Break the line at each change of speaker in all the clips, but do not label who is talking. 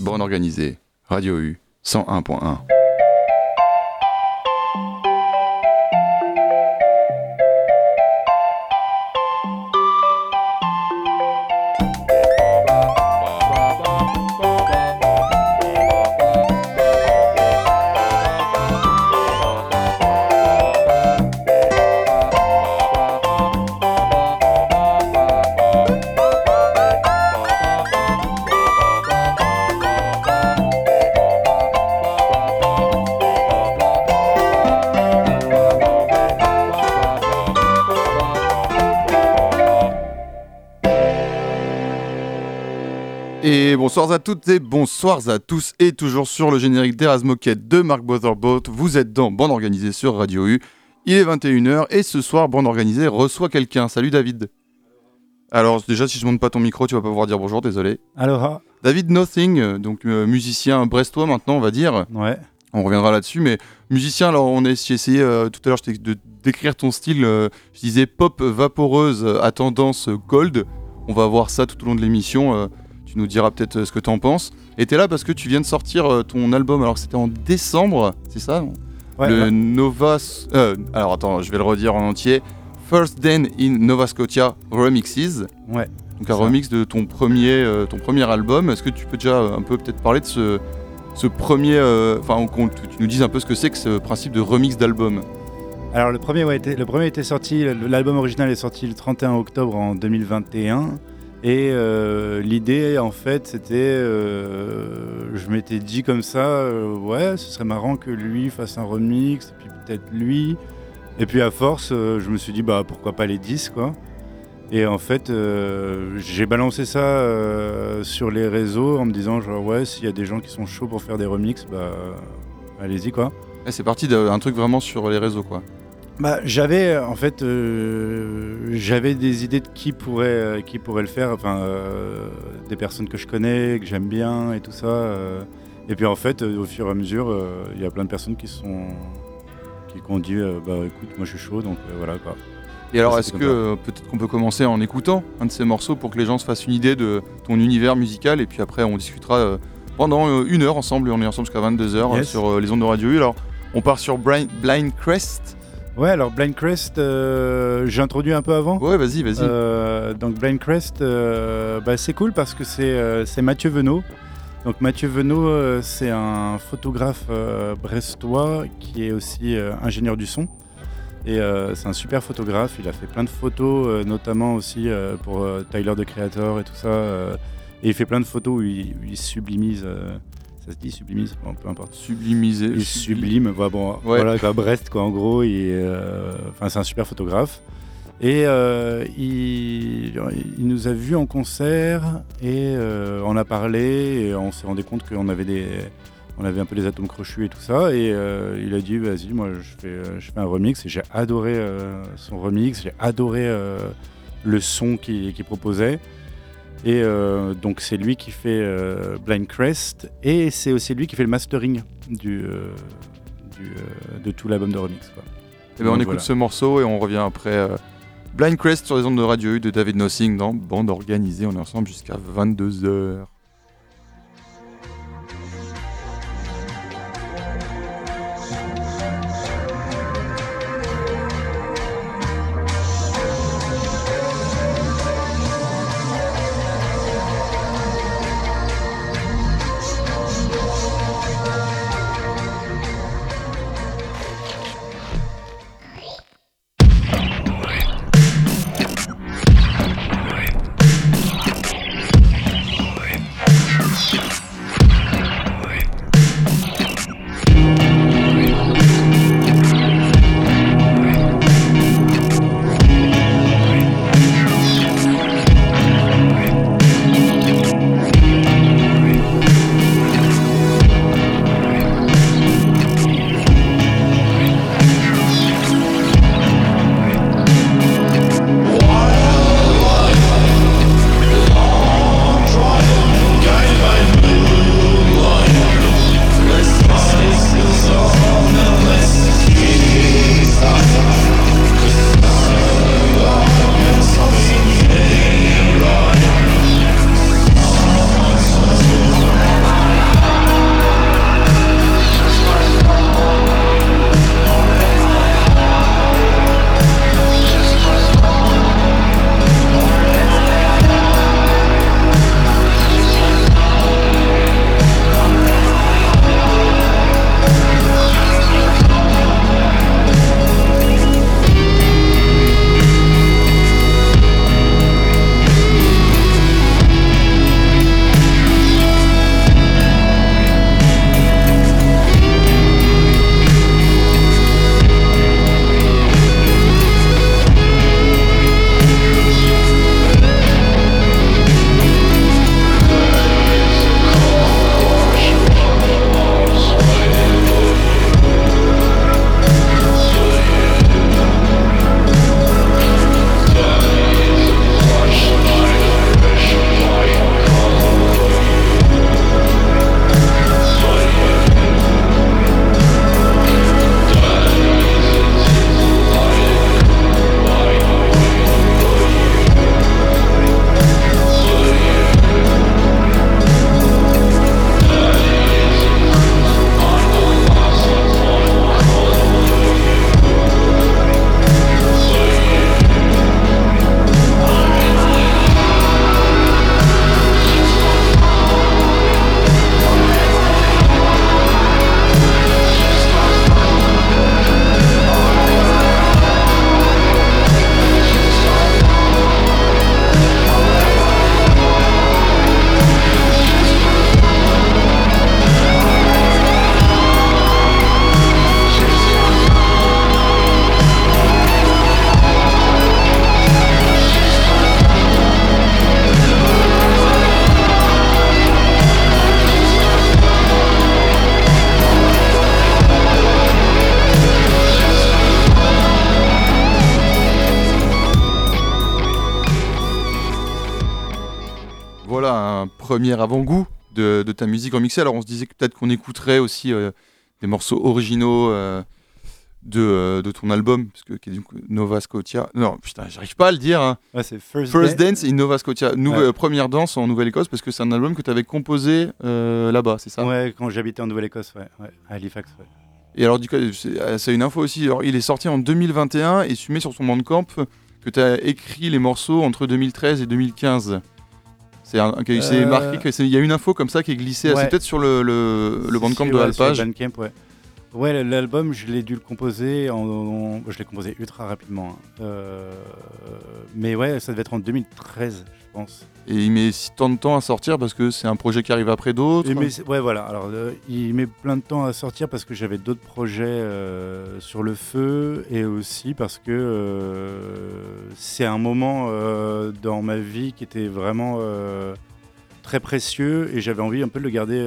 Borne organisée, Radio U 101.1. bonsoir à toutes et bonsoir à tous et toujours sur le générique d'Erasmoquette de Mark Botherboat. Vous êtes dans Bande Organisée sur Radio U. Il est 21h et ce soir, Bande Organisée reçoit quelqu'un. Salut David. Alors déjà, si je monte pas ton micro, tu vas pas pouvoir dire bonjour, désolé.
Alors.
David Nothing, donc euh, musicien brestois maintenant, on va dire.
Ouais.
On reviendra là-dessus, mais musicien, alors on a essayé euh, tout à l'heure de décrire ton style, euh, je disais pop vaporeuse à tendance gold. On va voir ça tout au long de l'émission. Tu nous diras peut-être euh, ce que tu en penses. Et tu es là parce que tu viens de sortir euh, ton album, alors que c'était en décembre, c'est ça? Le Nova. Euh, alors attends, je vais le redire en entier. First Den in Nova Scotia Remixes.
Ouais.
Donc un remix de ton premier, ton premier album. Est-ce que tu peux déjà un peu peut-être parler de ce, ce premier. Enfin, que tu nous dises un peu ce que c'est que ce principe de remix d'album?
Alors le premier, ouais, le premier était sorti, l'album original est sorti le 31 octobre en 2021 et euh, l'idée, en fait, c'était, euh, je m'étais dit comme ça, euh, ouais, ce serait marrant que lui fasse un remix, et puis peut-être lui. Et puis à force, je me suis dit, bah pourquoi pas les 10, quoi. Et en fait, j'ai balancé ça sur les réseaux en me disant, genre, ouais, s'il y a des gens qui sont chauds pour faire des remixes, bah allez-y, quoi.
c'est parti d'un truc vraiment sur les réseaux, quoi.
Bah, j'avais en fait euh, j'avais des idées de qui pourrait euh, qui pourrait le faire enfin euh, des personnes que je connais que j'aime bien et tout ça et puis en fait au fur et à mesure il y a plein de personnes qui sont qui ont dit bah écoute moi je suis chaud donc voilà quoi.
Et alors est-ce que peut-être qu'on peut commencer en écoutant un de ces morceaux pour que les gens se fassent une idée de ton univers musical et puis après on discutera pendant une heure ensemble on est ensemble jusqu'à 22h sur les ondes de radio alors on part sur Blind Crest
Ouais, alors Blind Crest, euh, j'ai introduit un peu avant.
Ouais, vas-y, vas-y.
Euh, donc Blind Crest, euh, bah, c'est cool parce que c'est Mathieu Venot. Donc Mathieu Venot, c'est un photographe brestois qui est aussi ingénieur du son. Et c'est un super photographe, il a fait plein de photos, notamment aussi pour Tyler the Creator et tout ça. et il fait plein de photos où il, où il sublimise ça se dit sublimise peu importe.
Sublimisé.
Il sublime, bon, voilà, Brest, quoi, en gros. Euh, c'est un super photographe. Et euh, il, nous a vus en concert et euh, on a parlé et on s'est rendu compte qu'on avait des, on avait un peu des atomes crochus et tout ça. Et il a dit, vas-y, moi je fais, je fais un remix et j'ai adoré son remix, j'ai adoré le son qu'il proposait. Et euh, donc c'est lui qui fait euh, Blind Crest et c'est aussi lui qui fait le mastering du, euh, de tout l'album de remix. Quoi.
Et eh ben on écoute ce morceau et on revient après Blind Crest sur les ondes de Radio U de David Nothing dans Bande Organisée. On est ensemble jusqu'à 22h. Premier avant-goût de, ta musique remixée. Alors on se disait que peut-être qu'on écouterait aussi des morceaux originaux de, de, ton album, parce que, qui est Nova Scotia. Non, putain, j'arrive pas à le dire. Hein.
c'est First,
First Dance in Nova Scotia. Nouvelle, Première danse en Nouvelle-Écosse, parce que c'est un album que tu avais composé là-bas, c'est ça?
Ouais, quand j'habitais en Nouvelle-Écosse, ouais, à Halifax. Ouais.
Et alors, du coup, c'est une info aussi. Alors, il est sorti en 2021 et tu mets sur son bandcamp que tu as écrit les morceaux entre 2013 et 2015. C'est euh... marqué qu'il y a une info comme ça qui est glissée. C'est peut-être sur le, le, le bandcamp de Alpage.
Bandcamp, ouais. Ouais, l'album, je l'ai dû le composer. En, je l'ai composé ultra rapidement. Hein. Euh, mais ouais, ça devait être en 2013, je pense.
Et il met si tant de temps à sortir parce que c'est un projet qui arrive après d'autres
Ouais, voilà. Alors, euh, il met plein de temps à sortir parce que j'avais d'autres projets euh, sur le feu et aussi parce que c'est un moment dans ma vie qui était vraiment très précieux et j'avais envie un peu de le garder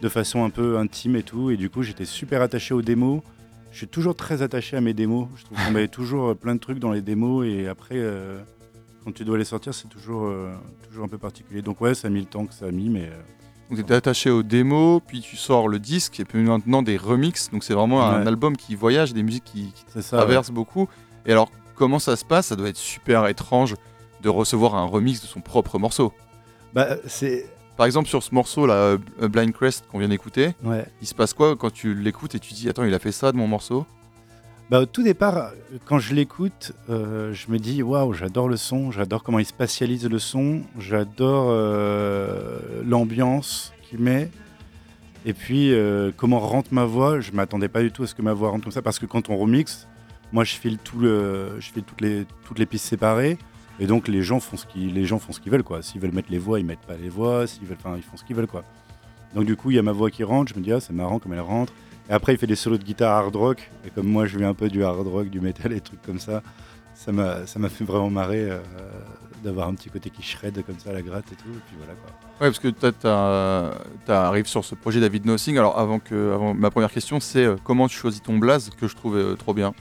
de façon un peu intime et tout. Et du coup, j'étais super attaché aux démos. Je suis toujours très attaché à mes démos. Je trouve qu'on met toujours euh, plein de trucs dans les démos et après, euh, quand tu dois les sortir, c'est toujours, euh, toujours un peu particulier. Donc ouais, ça a mis le temps que ça a mis, mais...
Donc tu étais attaché aux démos, puis tu sors le disque, et puis maintenant des remixes. Donc c'est vraiment un album qui voyage, des musiques qui, traversent beaucoup. Et alors, comment ça se passe? Ça doit être super étrange de recevoir un remix de son propre morceau.
Bah, c'est
par exemple, sur ce morceau là, euh, Blind Crest qu'on vient d'écouter, il se passe quoi quand tu l'écoutes et tu dis Attends, il a fait ça de mon morceau?
Bah, Au tout départ, quand je l'écoute, euh, je me dis Waouh, j'adore le son, j'adore comment il spatialise le son, j'adore euh, l'ambiance qu'il met. Et puis, comment rentre ma voix? Je m'attendais pas du tout à ce que ma voix rentre comme ça, parce que quand on remix, moi je file, tout le, je file toutes, les, toutes les pistes séparées. Et donc les gens font ce qu'ils les gens font ce qu'ils veulent quoi. S'ils veulent mettre les voix, ils mettent pas les voix. S'ils veulent, enfin ils font ce qu'ils veulent quoi. Donc du coup il y a ma voix qui rentre. Je me dis ah c'est marrant comme elle rentre. Et après il fait des solos de guitare hard rock. Et comme moi je viens un peu du hard rock, du metal et trucs comme ça, ça m'a ça m'a fait vraiment marrer euh, d'avoir un petit côté qui shred comme ça à la gratte et tout. Et puis voilà quoi.
Ouais parce que tu arrives sur ce projet David Nothing. Alors avant que avant, ma première question c'est euh, comment tu choisis ton blaze que je trouvais euh, trop bien?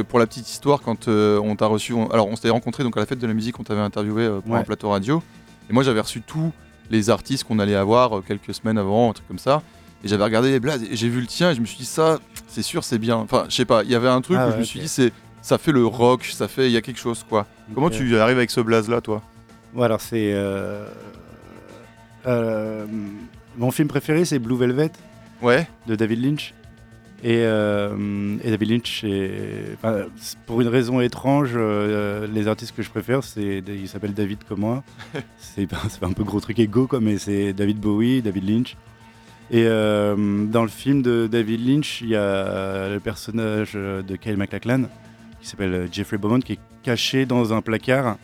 Pour la petite histoire, quand euh, on t'a reçu, alors on s'était rencontré donc à la fête de la musique, on t'avait interviewé euh, pour un plateau radio, et moi j'avais reçu tous les artistes qu'on allait avoir euh, quelques semaines avant, un truc comme ça, et j'avais regardé les blazes, et j'ai vu le tien, et je me suis dit ça, c'est sûr, c'est bien. Enfin, je sais pas, il y avait un truc ah où je me suis dit c'est, ça fait le rock, ça fait, il y a quelque chose quoi. Comment tu arrives avec ce blaze là, toi?
Ouais, alors c'est mon film préféré, c'est Blue Velvet.
Ouais.
De David Lynch. Euh, et, David Lynch, pour une raison étrange, euh, les artistes que je préfère, c'est, il s'appelle David comme moi. c'est, un peu gros truc égo, quoi, mais c'est David Bowie, David Lynch. Et euh, dans le film de David Lynch, il y a le personnage de Kyle MacLachlan qui s'appelle Jeffrey Beaumont qui est caché dans un placard.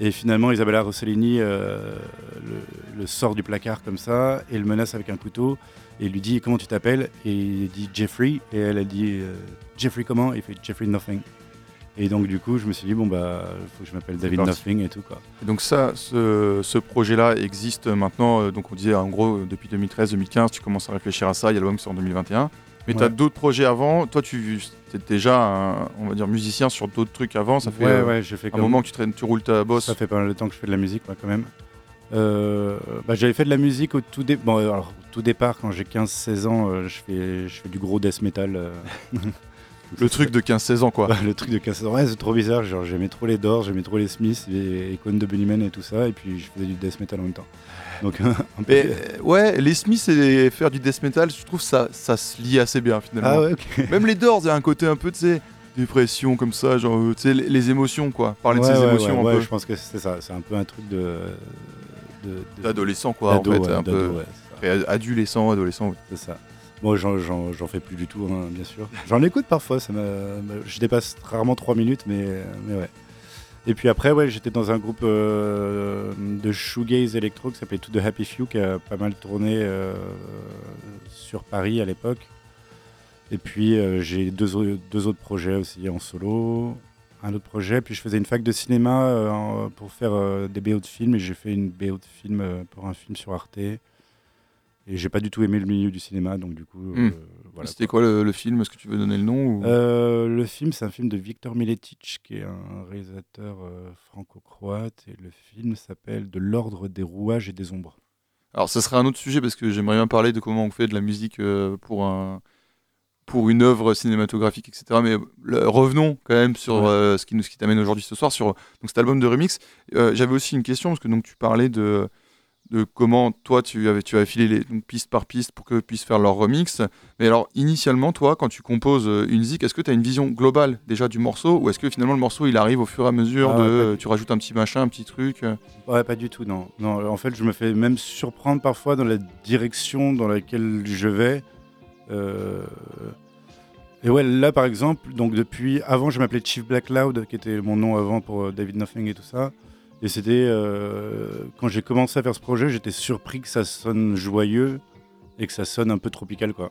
Et finalement, Isabella Rossellini le, sort du placard comme ça et le menace avec un couteau et lui dit comment tu t'appelles? Et il dit Jeffrey. Et elle a dit euh, Jeffrey comment? Et il fait Jeffrey Nothing. Et donc du coup je me suis dit bon bah faut que je m'appelle David Nothing et tout quoi.
Et donc ça ce, ce projet là existe maintenant euh, donc on disait en gros depuis 2013-2015 tu commences à réfléchir à ça il y a l'album qui sort en 2021 mais tu as d'autres projets avant? Toi tu es déjà un, on va dire musicien sur d'autres trucs avant ça fait
ouais, ouais,
un moment que tu, traînes, tu roules ta bosse.
Ça fait pas mal de temps que je fais de la musique moi quand même. Euh, bah, j'avais fait de la musique au tout, tout départ, quand j'ai 15-16 ans, euh, je, fais, je fais du gros death metal. Euh.
le truc de 15-16 ans, quoi.
le truc de 15-16 ans, ouais, c'est trop bizarre. Genre, j'aimais trop les Doors, j'aimais trop les Smiths, les icônes de Bunnyman et tout ça, et puis je faisais du death metal en même temps. Donc,
ouais, les Smiths et faire du death metal, je trouve ça, ça se lie assez bien finalement.
Ah
même les Doors, il y a un côté un peu, tu sais dépression comme ça, genre, tu sais, les, émotions, quoi. Parler de ses émotions
un
peu.
je pense que c'est ça. C'est un peu un truc de,
d'adolescent quoi en fait, un peu adolescent, adolescent.
C'est ça. Moi, j'en fais plus du tout, hein, bien sûr. J'en écoute parfois, ça je dépasse rarement 3 minutes, mais, mais ouais. Et puis après, ouais, j'étais dans un groupe euh, de shoegaze électro qui s'appelait To The Happy Few, qui a pas mal tourné euh, sur Paris à l'époque. Et puis euh, j'ai deux, deux, autres projets aussi en solo un autre projet. Puis je faisais une fac de cinéma euh, pour faire euh, des BO de films et j'ai fait une BO de film euh, pour un film sur Arte. et j'ai pas du tout aimé le milieu du cinéma, donc du coup.
Hmm. Voilà, C'était quoi, le, film? Est-ce que tu veux donner le nom
Le film, c'est un film de Victor Miletic, qui est un réalisateur franco-croate, et le film s'appelle De l'ordre des rouages et des ombres.
Alors, ce serait un autre sujet parce que j'aimerais bien parler de comment on fait de la musique pour un, pour une œuvre cinématographique, etc. Mais revenons quand même sur euh, ce qui, ce qui t'amène aujourd'hui ce soir, sur donc, cet album de remix. Euh, j'avais aussi une question, parce que donc, tu parlais de, de comment toi tu avais, tu avais filé les, donc, piste par piste pour qu'eux puissent faire leur remix. Mais alors, initialement, toi, quand tu composes euh, une zik, est-ce que tu as une vision globale déjà du morceau ou est-ce que finalement le morceau il arrive au fur et à mesure ah de. tu rajoutes un petit machin, un petit truc
Ouais, pas du tout, non. non. En fait, je me fais même surprendre parfois dans la direction dans laquelle je vais. Euh, et ouais, là par exemple, donc depuis avant, je m'appelais Chief Black Cloud, qui était mon nom avant pour euh, David Nothing et tout ça. Et c'était euh, quand j'ai commencé à faire ce projet, j'étais surpris que ça sonne joyeux et que ça sonne un peu tropical, quoi.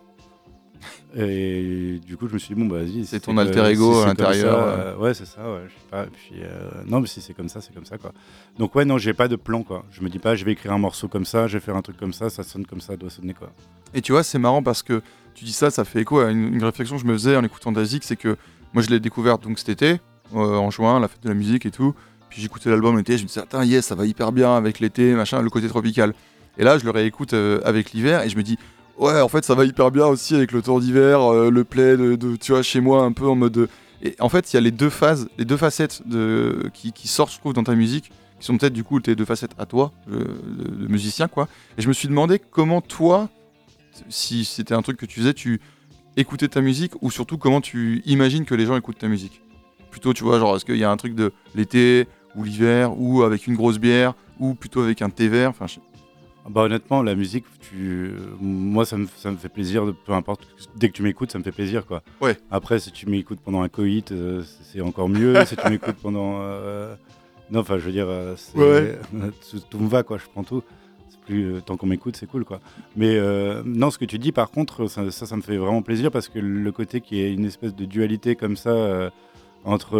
Et du coup, je me suis dit, bon, bah vas-y.
C'est ton alter ego à l'intérieur.
ouais, c'est ça, ouais, je sais pas. puis, non, mais si c'est comme ça, c'est comme ça, quoi. Donc, ouais, non, j'ai pas de plan, quoi. Je me dis pas, je vais écrire un morceau comme ça, je vais faire un truc comme ça, ça sonne comme ça, doit sonner, quoi.
Et tu vois, c'est marrant parce que tu dis ça, ça fait écho à une, réflexion que je me faisais en écoutant Dazik, c'est que moi je l'ai découvert donc cet été, euh, en juin, la fête de la musique et tout. Puis j'écoutais l'album l'été, je me disais, attends, yes, ça va hyper bien avec l'été, machin, le côté tropical. Et là, je le réécoute euh, avec l'hiver et je me dis, ouais, en fait, ça va hyper bien aussi avec le tour d'hiver, euh, le play de, tu vois, chez moi, un peu en mode. Et en fait, il y a les deux phases, les deux facettes de, qui, sortent, je trouve, dans ta musique, qui sont peut-être du coup tes deux facettes à toi, de musicien, quoi. Et je me suis demandé comment toi, si c'était un truc que tu faisais, tu écoutais ta musique ou surtout comment tu imagines que les gens écoutent ta musique? Plutôt, tu vois, genre, est-ce qu'il y a un truc de l'été ou l'hiver ou avec une grosse bière ou plutôt avec un thé vert? Enfin,
Bah honnêtement, la musique, tu... moi ça me, ça me fait plaisir, de, peu importe, dès que tu m'écoutes, ça me fait plaisir quoi.
Ouais.
Après, si tu m'écoutes pendant un coït, euh, c'est encore mieux. si tu m'écoutes pendant... Euh, non, enfin, je veux dire, euh, tout, me va quoi, je prends tout plus euh, tant qu'on m'écoute, c'est cool quoi. Mais euh, non, ce que tu dis par contre, ça, ça, me fait vraiment plaisir parce que le côté qui est une espèce de dualité comme ça euh, entre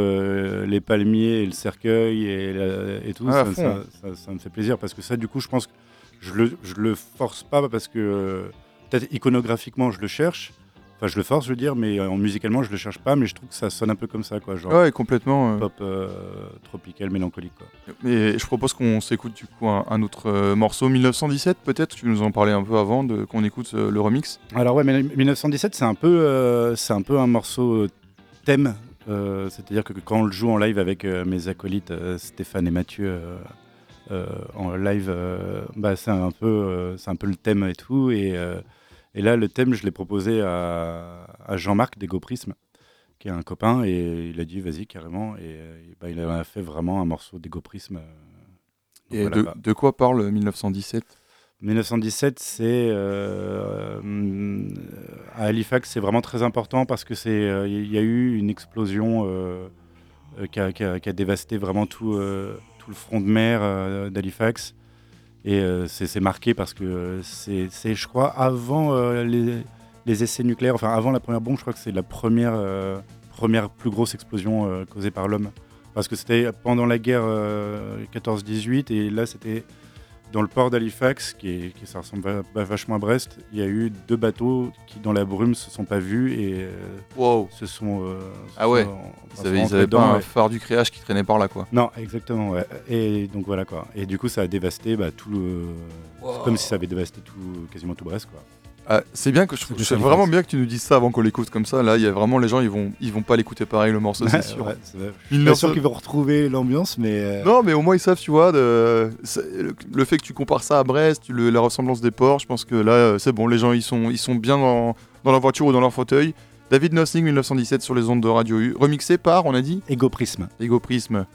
les palmiers et le cercueil et, tout, ah, ça, ça, me fait plaisir parce que ça, du coup, je pense que je le, je le force pas parce que peut-être iconographiquement je le cherche, Enfin, je le force, je veux dire, mais en musicalement, je le cherche pas, mais je trouve que ça sonne un peu comme ça, quoi. Genre
ouais, complètement.
Pop euh, tropical, mélancolique, quoi.
Et je propose qu'on s'écoute du coup un, autre euh, morceau, 1917, peut-être. Tu nous en parlais un peu avant, de, qu'on écoute euh, le remix.
Alors ouais, mais 1917, c'est un peu, c'est un peu un morceau thème. c'est-à-dire que quand on le joue en live avec mes acolytes Stéphane et Mathieu. en live, bah, c'est un peu, c'est un peu le thème et tout, et et là, le thème, je l'ai proposé à, Jean-Marc d'Egoprisme, qui est un copain, et il a dit vas-y carrément. Et, bah, il a fait vraiment un morceau d'Egoprisme.
Euh, et de, quoi parle 1917
1917, c'est euh, à Halifax, c'est vraiment très important parce que c'est euh, il y a eu une explosion qui a, dévasté vraiment tout, tout le front de mer d'Halifax. Et euh, c'est marqué parce que c'est, je crois, avant euh, les, essais nucléaires, enfin avant la première bombe, je crois que c'est la première, euh, première plus grosse explosion causée par l'homme. Parce que c'était pendant la guerre 14-18 et là c'était dans le port d'Halifax, qui, qui, ça ressemble vachement à Brest, il y a eu deux bateaux qui, dans la brume, se sont pas vus et
wow.
se sont.
ah ouais. ils avaient, pas un phare du créage qui traînait par là, quoi.
Non, exactement. Ouais. Et donc voilà quoi. Et du coup, ça a dévasté bah, tout le. Comme si ça avait dévasté tout, quasiment tout Brest, quoi.
Ah, c'est bien que je trouve vraiment bien que tu nous dises ça avant qu'on l'écoute comme ça. Là, il y a vraiment les gens, ils vont, ils vont pas l'écouter pareil le morceau, c'est sûr.
Je suis pas sûr qu'ils vont retrouver l'ambiance, mais. Euh,
non, mais au moins ils savent, tu vois, de... le fait que tu compares ça à Brest, la ressemblance des ports, je pense que là, euh, c'est bon, les gens, ils sont, ils sont bien dans, dans leur voiture ou dans leur fauteuil. David Nothing 1917 sur les ondes de Radio U, remixé par, on a dit
Ego Prisme.
Ego Prisme.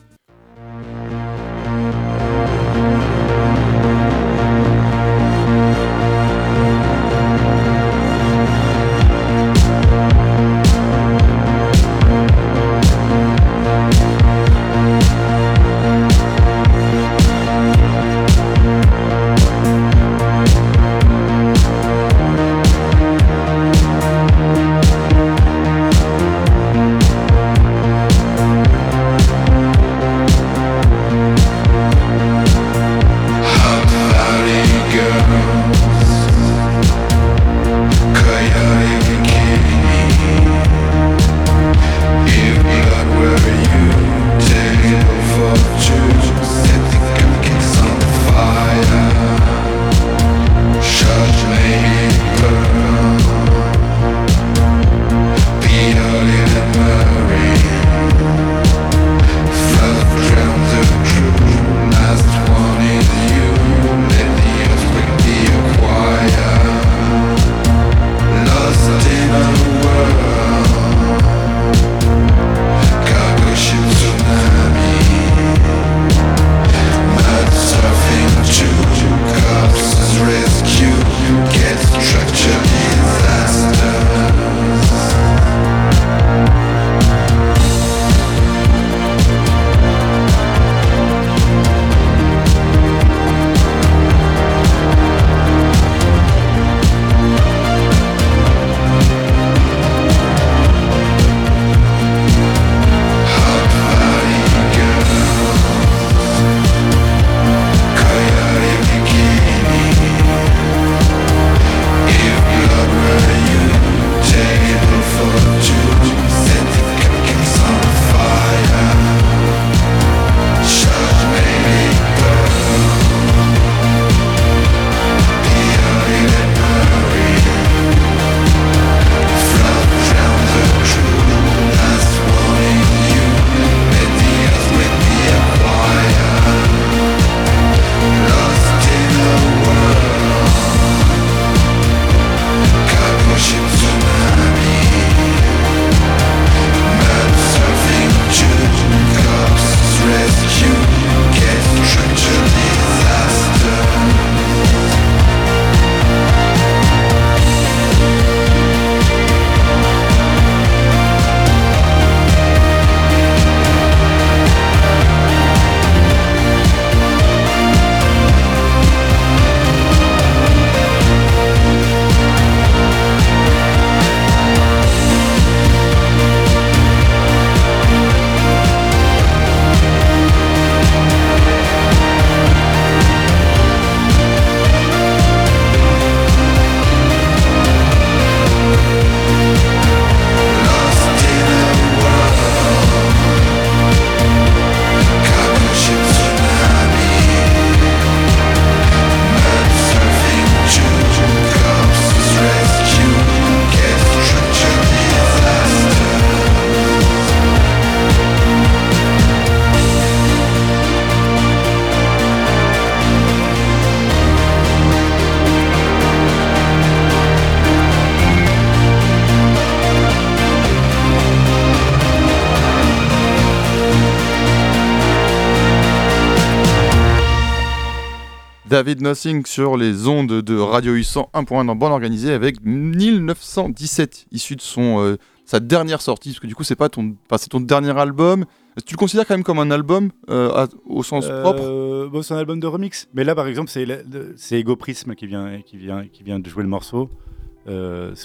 David Nothing sur les ondes de Radio U 101.1 dans Bande Organisée avec 1917, issu de son, euh, sa dernière sortie, parce que du coup c'est pas ton, c'est ton dernier album. Tu le considères quand même comme un album euh, au sens
euh,
propre?
bon, C'est un album de remix. Mais là par exemple c'est Ego Prism qui vient, qui, vient, qui vient de jouer le morceau.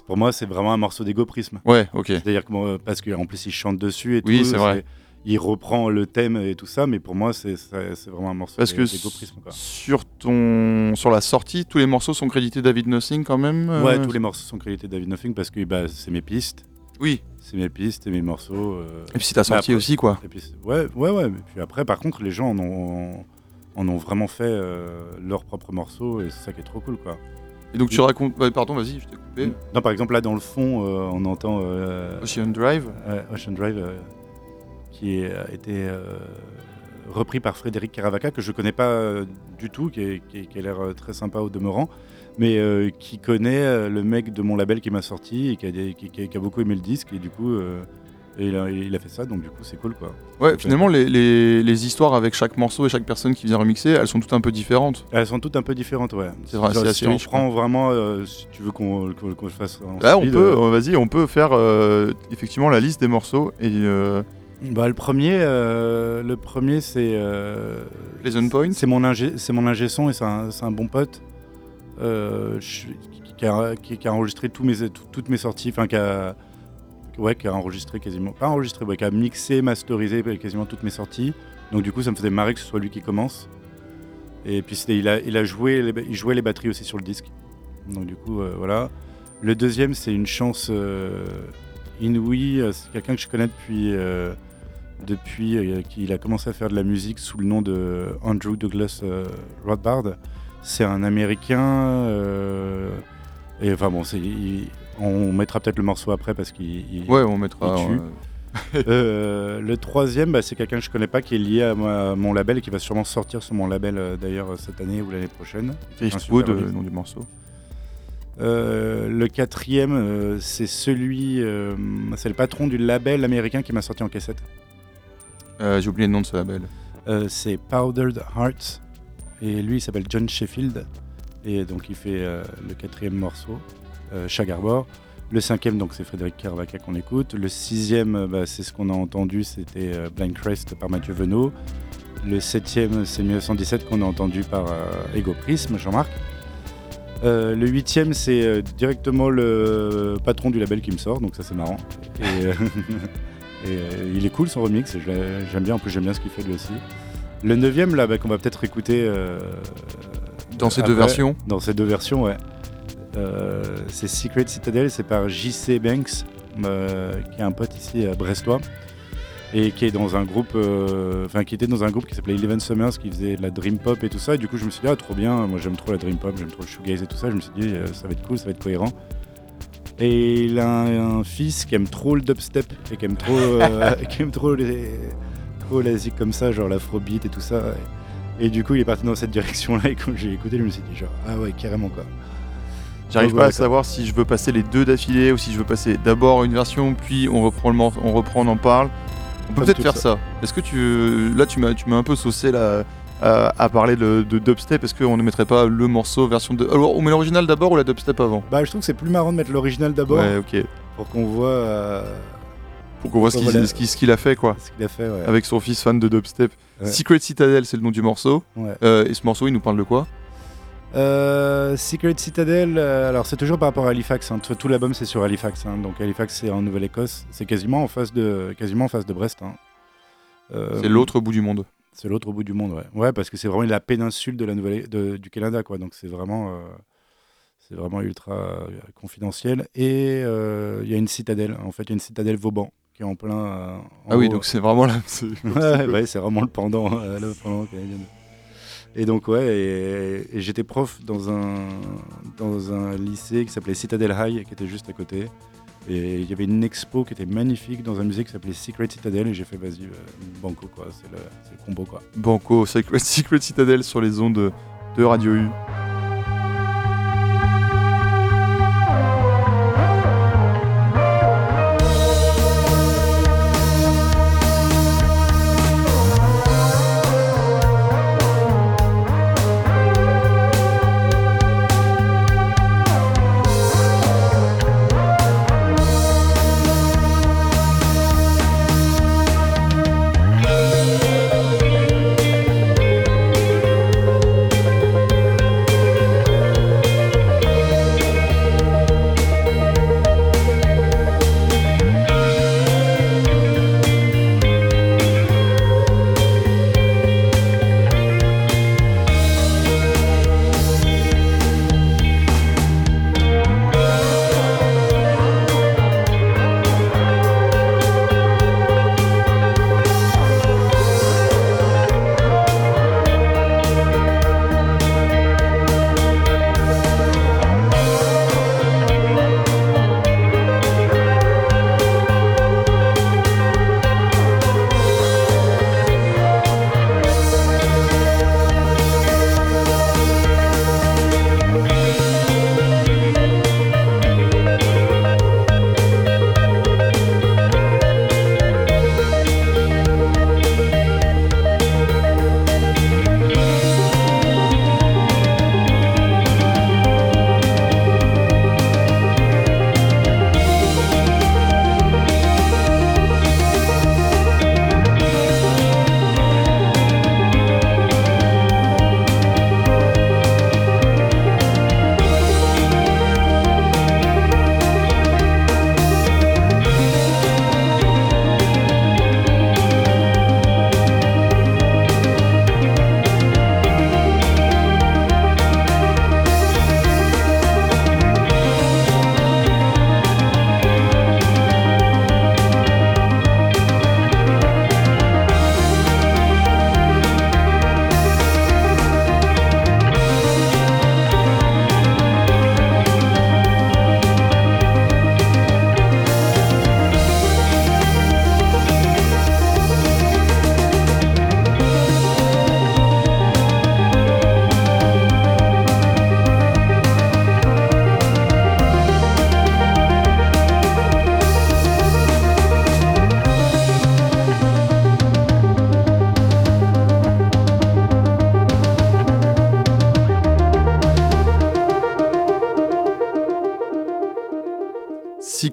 pour moi c'est vraiment un morceau d'Ego Prism.
Ouais, ok.
C'est-à-dire que parce qu'en plus il chante dessus et
oui, tout. c'est vrai
il reprend le thème et tout ça, mais pour moi, c'est vraiment un morceau
Parce que sur, ton, sur la sortie, tous les morceaux sont crédités David Nothing quand même
euh Ouais, tous les morceaux sont crédités David Nothing parce que bah, c'est mes pistes.
Oui.
C'est mes pistes et mes morceaux. Euh.
Et puis c'est ta sortie aussi, quoi.
ouais, ouais, ouais. Et puis après, par contre, les gens en ont, en ont vraiment fait euh, leurs propres morceaux et c'est ça qui est trop cool, quoi.
Et donc tu racontes. pardon, vas-y, je t'ai coupé.
Non, par exemple, là dans le fond, on entend.
Ocean Drive
Ocean Drive qui a été euh, repris par Frédéric Caravaca, que je ne connais pas euh, du tout, qui, a l'air euh, très sympa au demeurant, mais qui connaît le mec de mon label qui m'a sorti et qui a, qui, a, beaucoup aimé le disque, et du coup, et il, a, il, a, fait ça, donc du coup, c'est cool quoi.
Ouais, finalement, les, les, les, histoires avec chaque morceau et chaque personne qui vient remixer, elles sont toutes un peu différentes.
Elles sont toutes un peu différentes, ouais.
C'est vrai, c'est
Si on prend vraiment, si tu veux qu'on qu fasse.
Là, on peut, vas-y, on peut faire effectivement la liste des morceaux et.
Bah, le premier, euh, le premier c'est. Euh,
Pleasant Point
C'est mon, ingé, mon ingé son et c'est un, un, bon pote euh, qui, a, qui, a, enregistré mes, toutes mes sorties, enfin qui a, ouais, qui a enregistré quasiment. Pas enregistré, ouais, qui a mixé, masterisé quasiment toutes mes sorties. Donc du coup, ça me faisait marrer que ce soit lui qui commence. Et puis il a, il a joué, les, il jouait les batteries aussi sur le disque. Donc du coup, euh, voilà. Le deuxième, c'est une chance inouïe. C'est quelqu'un que je connais depuis depuis euh, qu'il a commencé à faire de la musique sous le nom de Andrew Douglas euh, Rothbard. C'est un Américain. Euh, et enfin bon, on mettra peut-être le morceau après parce qu'il.
Ouais, on mettra.
le troisième, bah, c'est quelqu'un que je connais pas qui est lié à, mon label et qui va sûrement sortir sur mon label d'ailleurs cette année ou l'année prochaine.
Le nom du morceau.
le quatrième, c'est celui, c'est le patron du label américain qui m'a sorti en cassette.
Euh, j'ai oublié le nom de ce label.
Euh, c'est Powdered Hearts. Et lui, il s'appelle John Sheffield. Et donc, il fait euh, le quatrième morceau, Chagarbor. Le cinquième, donc, c'est Frédéric Carvaca qu'on écoute. Le sixième, bah, c'est ce qu'on a entendu, c'était Blind Crest par Mathieu Venot. Le septième, c'est 1917 qu'on a entendu par Ego Prism, Jean-Marc. le huitième, c'est directement le patron du label qui me sort, donc ça c'est marrant. Et, Euh, il est cool son remix, j'aime bien, en plus j'aime bien ce qu'il fait lui aussi. Le neuvième là, bah, qu'on va peut-être écouter. Euh,
dans ces deux versions
Dans ces deux versions, ouais. Euh, c'est Secret Citadel, c'est par JC Banks, qui est un pote ici à Brestois et qui est dans un groupe, enfin qui était dans un groupe qui s'appelait Eleven Summers, qui faisait de la dream pop et tout ça. Et du coup, je me suis dit ah trop bien, moi j'aime trop la dream pop, j'aime trop le shoegaze et tout ça. Je me suis dit ça va être cool, ça va être cohérent. Et il a un, fils qui aime trop le dubstep et qui aime trop, euh, qui aime trop les trop comme ça, genre l'afrobeat et tout ça. Et, du coup, il est parti dans cette direction-là. Et quand j'ai écouté, je me suis dit genre ah ouais carrément quoi.
J'arrive pas à savoir si je veux passer les deux d'affilée ou si je veux passer d'abord une version puis on reprend le on reprend on en parle. On peut peut-être faire ça. Est-ce que tu là tu m'as tu m'as un peu saucé la à parler de, dubstep Est-ce qu'on ne mettrait pas le morceau version de. Alors, on met l'original d'abord ou la dubstep avant?
Bah, je trouve que c'est plus marrant de mettre l'original d'abord.
Ouais, ok.
Pour qu'on voit. Euh,
pour qu'on voit ce qu'il a fait, quoi.
Ce qu'il a fait, ouais.
Avec son fils fan de dubstep. Secret Citadel, c'est le nom du morceau. Euh, et ce morceau, il nous parle de quoi?
Euh, Secret Citadel, alors c'est toujours par rapport à Halifax. Hein. Tout, l'album c'est sur Halifax. Hein. Donc Halifax c'est en Nouvelle-Écosse. C'est quasiment en face de, quasiment en face de Brest. Hein.
c'est l'autre bout du monde.
C'est l'autre bout du monde, ouais. Ouais, parce que c'est vraiment la péninsule de la Nouvelle du Canada, quoi. Donc c'est vraiment, euh, c'est vraiment ultra euh, confidentiel. Et euh, il y a une citadelle. En fait, il y a une citadelle Vauban qui est en plein.
ah oui, donc c'est vraiment là.
ouais, c'est vraiment le pendant, le pendant canadien. Et donc ouais, et, j'étais prof dans un dans un lycée qui s'appelait Citadel High, qui était juste à côté. Et il y avait une expo qui était magnifique dans un musée qui s'appelait Secret Citadel et j'ai fait vas-y, euh, Banco quoi, c'est le, combo quoi.
Banco, Secret Citadel sur les ondes de Radio U.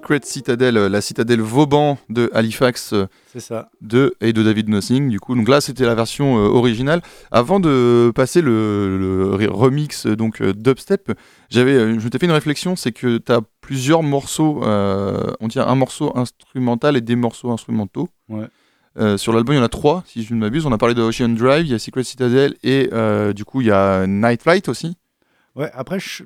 Secret Citadel, la citadelle Vauban de Halifax.
C'est ça.
De, et de David Nothing, du coup. Donc là, c'était la version originale. Avant de passer le, remix donc dubstep, j'avais, je t'ai fait une réflexion, c'est que tu as plusieurs morceaux, on dit un morceau instrumental et des morceaux instrumentaux.
Ouais.
Euh, sur l'album, il y en a trois, si je ne m'abuse. On a parlé de Ocean Drive, il y a Secret Citadel et euh, du coup, il y a Night Flight aussi.
Ouais, après, je,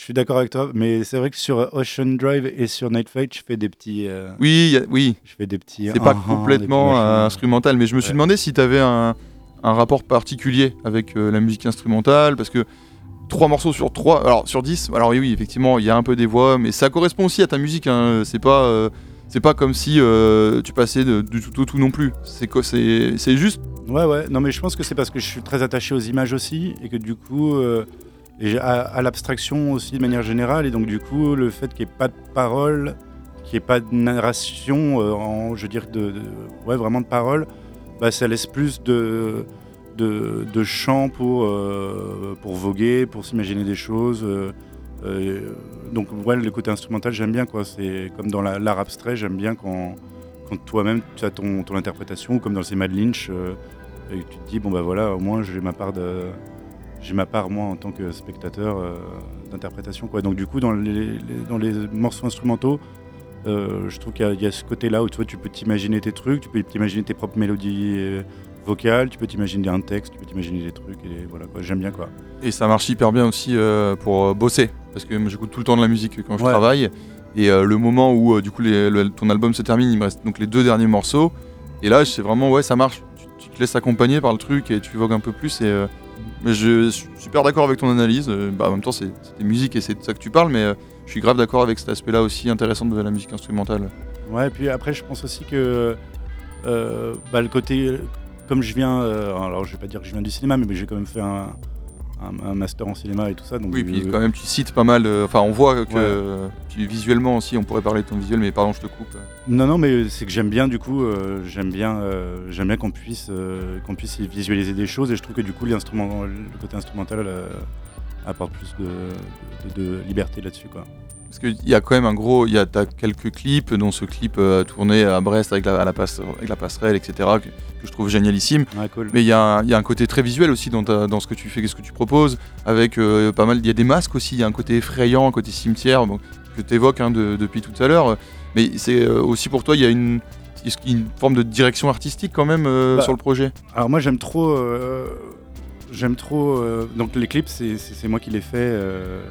suis d'accord avec toi, mais c'est vrai que sur Ocean Drive et sur Night Flight, je fais des petits. Euh,
oui, oui.
Je fais des petits.
C'est pas complètement instrumental, mais je me suis demandé si tu avais un, un, rapport particulier avec la musique instrumentale, parce que trois morceaux sur trois, alors sur 10, alors oui, oui, effectivement, il y a un peu des voix, mais ça correspond aussi à ta musique, hein, c'est pas c'est pas comme si euh, tu passais du tout au tout non plus. C'est c'est juste.
Ouais, ouais. Non, mais je pense que c'est parce que je suis très attaché aux images aussi et que du coup, euh, et à, l'abstraction aussi de manière générale. Et donc, du coup, le fait qu'il n'y ait pas de parole, qu'il n'y ait pas de narration, euh, en, je veux dire, ouais, vraiment de parole, bah, ça laisse plus de, de, champ pour, pour voguer, pour s'imaginer des choses. Euh, donc ouais, le côté instrumental, j'aime bien. quoi. C'est comme dans l'art abstrait, j'aime bien quand, quand toi-même tu as ton, ton, interprétation, comme dans le Mad Lynch, euh, et tu te dis bon bah voilà, au moins j'ai ma part de j'ai ma part moi en tant que spectateur euh, d'interprétation quoi. Donc du coup dans les, dans les morceaux instrumentaux, je trouve qu'il y, y, a ce côté-là où tu vois tu peux t'imaginer tes trucs, tu peux t'imaginer tes propres mélodies vocales, tu peux t'imaginer un texte, tu peux t'imaginer des trucs et voilà quoi. J'aime bien quoi.
Et ça marche hyper bien aussi pour bosser parce que j'écoute tout le temps de la musique quand je travaille. Et euh, le moment où euh, du coup ton album se termine, il me reste donc les deux derniers morceaux. Et là, c'est vraiment ouais, ça marche. Tu, te laisses accompagner par le truc et tu vogues un peu plus. Et euh, je suis super d'accord avec ton analyse. Bah, en même temps, c'est des musiques et c'est de ça que tu parles, mais je suis grave d'accord avec cet aspect-là aussi intéressant de la musique instrumentale.
Ouais, et puis après, je pense aussi que bah, le côté, comme je viens, alors je vais pas dire que je viens du cinéma, mais j'ai quand même fait un, un, master en cinéma et tout ça. Donc
oui, puis quand même tu cites pas mal. Enfin, on voit que visuellement aussi, on pourrait parler de ton visuel, mais pardon, je te coupe.
Non, non, mais c'est que j'aime bien du coup, euh, j'aime bien, euh, j'aime bien qu'on puisse, euh, qu'on puisse visualiser des choses et je trouve que du coup, l'instrument, le côté instrumental apporte plus de, de liberté là-dessus, quoi.
Parce qu'il y a quand même un gros. Il y a quelques clips, dont ce clip euh, tourné à Brest avec la, avec la passerelle, etc., que, je trouve génialissime. Mais il y, a un côté très visuel aussi dans, dans ce que tu fais, ce que tu proposes. Avec euh, pas mal. Il y a des masques aussi, il y a un côté effrayant, un côté cimetière, que tu évoques hein, depuis tout à l'heure. Mais c'est euh, aussi pour toi, il y a une, une forme de direction artistique quand même bah, sur le projet?
Alors moi j'aime trop J'aime trop. Euh, donc les clips, c'est moi qui les fais, euh,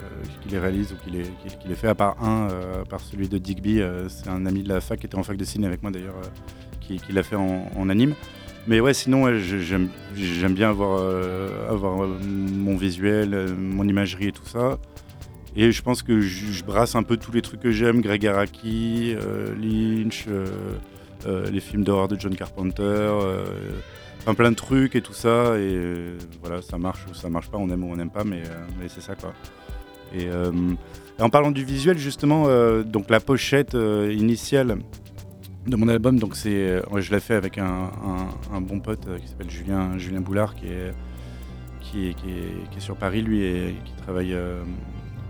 qui les réalise ou qui les, fait, à part un, euh, à part celui de Digby. c'est un ami de la fac qui était en fac de ciné avec moi d'ailleurs, qui, l'a fait en, anime. Mais ouais, sinon, j'aime bien avoir, avoir mon visuel, mon imagerie et tout ça. Et je pense que je, brasse un peu tous les trucs que j'aime, Greg Araki, Lynch, les films d'horreur de John Carpenter plein de trucs et tout ça. Et euh, voilà, ça marche ou ça marche pas, on aime ou on n'aime pas, mais, euh, mais c'est ça quoi. Et, euh, en parlant du visuel, justement, donc la pochette initiale de mon album, donc c'est, je l'ai fait avec un, bon pote qui s'appelle Julien, Julien Boulard, qui est, qui est, qui est, sur Paris, lui, et qui travaille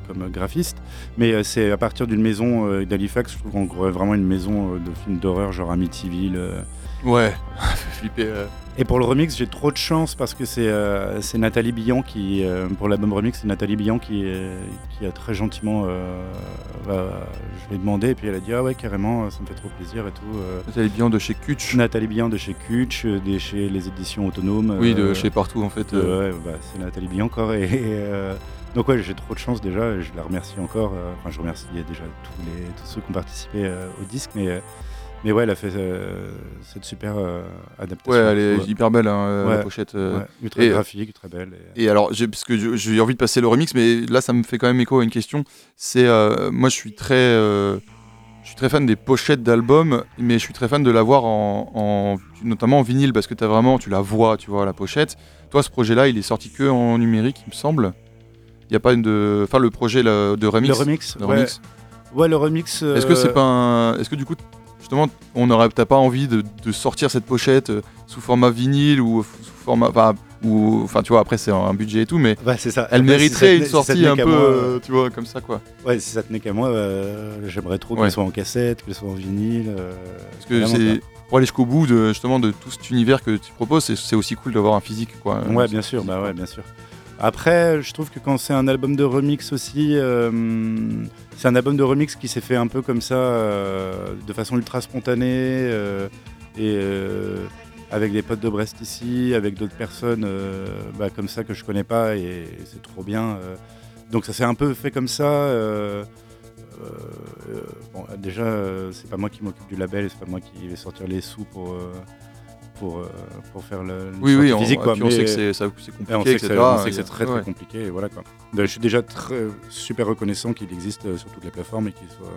comme graphiste. Mais c'est à partir d'une maison d'Halifax, je trouve qu'on vraiment une maison de films d'horreur, genre Amityville.
Ouais, flipper.
Et pour le remix, j'ai trop de chance parce que c'est euh, Nathalie Billon qui, euh, pour l'album remix, c'est Nathalie Billon qui, qui a très gentiment, euh, je lui ai demandé et puis elle a dit ah ouais carrément, ça me fait trop plaisir et tout.
Nathalie Billon de chez Kutch.
Nathalie Billon de chez Kutch, de chez les éditions autonomes.
Oui, de chez partout en fait.
ouais, bah, c'est Nathalie Billon encore et, donc ouais, j'ai trop de chance déjà, et je la remercie encore. Enfin, je remercie déjà tous les tous ceux qui ont participé au disque, mais mais ouais, elle a fait euh, cette super euh, adaptation.
Ouais, elle est hyper belle, hein, la pochette.
Euh. très graphique, très belle.
Et, alors, parce que j'ai envie de passer le remix, mais là, ça me fait quand même écho à une question. C'est, moi, je suis très, je suis très fan des pochettes d'albums, mais je suis très fan de l'avoir en, notamment en vinyle, parce que as vraiment, tu la vois, tu vois la pochette. Toi, ce projet-là, il est sorti que en numérique, il me semble. Il n'y a pas une de, enfin, le projet de remix.
Le remix. Le remix. Ouais. le remix.
Est-ce que c'est pas un... Est-ce que du coup justement, on aurait, t'as pas envie de, sortir cette pochette euh, sous format vinyle ou sous format, ou enfin tu vois après c'est un budget et tout mais
bah, c'est ça.
elle mériterait une sortie un peu euh, tu vois comme ça quoi.
Ouais si ça tenait qu'à moi euh, j'aimerais trop qu'elle soit en cassette qu'elle soit en vinyle euh,
parce que c'est pour aller jusqu'au bout de justement de tout cet univers que tu proposes c'est aussi cool d'avoir un physique quoi.
Ouais bien sûr. Bah ouais bien sûr après je trouve que quand c'est un album de remix aussi c'est un album de remix qui s'est fait un peu comme ça de façon ultra spontanée et avec des potes de Brest ici, avec d'autres personnes euh, bah, comme ça que je connais pas et c'est trop bien. Euh. Donc ça s'est un peu fait comme ça. Euh, bon, déjà, c'est pas moi qui m'occupe du label, c'est pas moi qui vais sortir les sous pour. Pour, pour faire le,
oui, oui, physique. On, on sait que c'est compliqué, on sait
que c'est très très compliqué. voilà, quoi. je suis déjà très, super reconnaissant qu'il existe sur toutes les plateformes et qu'il soit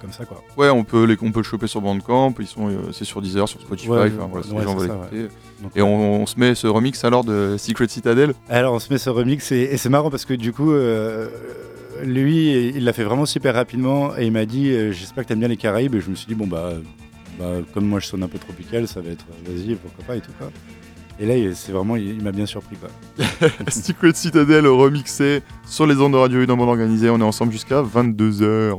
comme ça quoi.
Ouais, on peut les, on peut le choper sur Bandcamp, ils sont, euh, c'est sur Deezer, sur Spotify, voilà, et on, se met ce remix alors de Secret Citadel?
Alors on se met ce remix et, c'est marrant parce que du coup, euh, lui, il l'a fait vraiment super rapidement et il m'a dit, euh, j'espère que t'aimes bien les Caraïbes et je me suis dit bon bah, bah, comme moi je sonne un peu tropical, ça va être vas-y pourquoi pas et tout quoi. Et là, c'est vraiment, il, m'a bien surpris quoi.
Secret Citadel remixé sur les ondes de radio et dans monde organisé. On est ensemble jusqu'à 22h.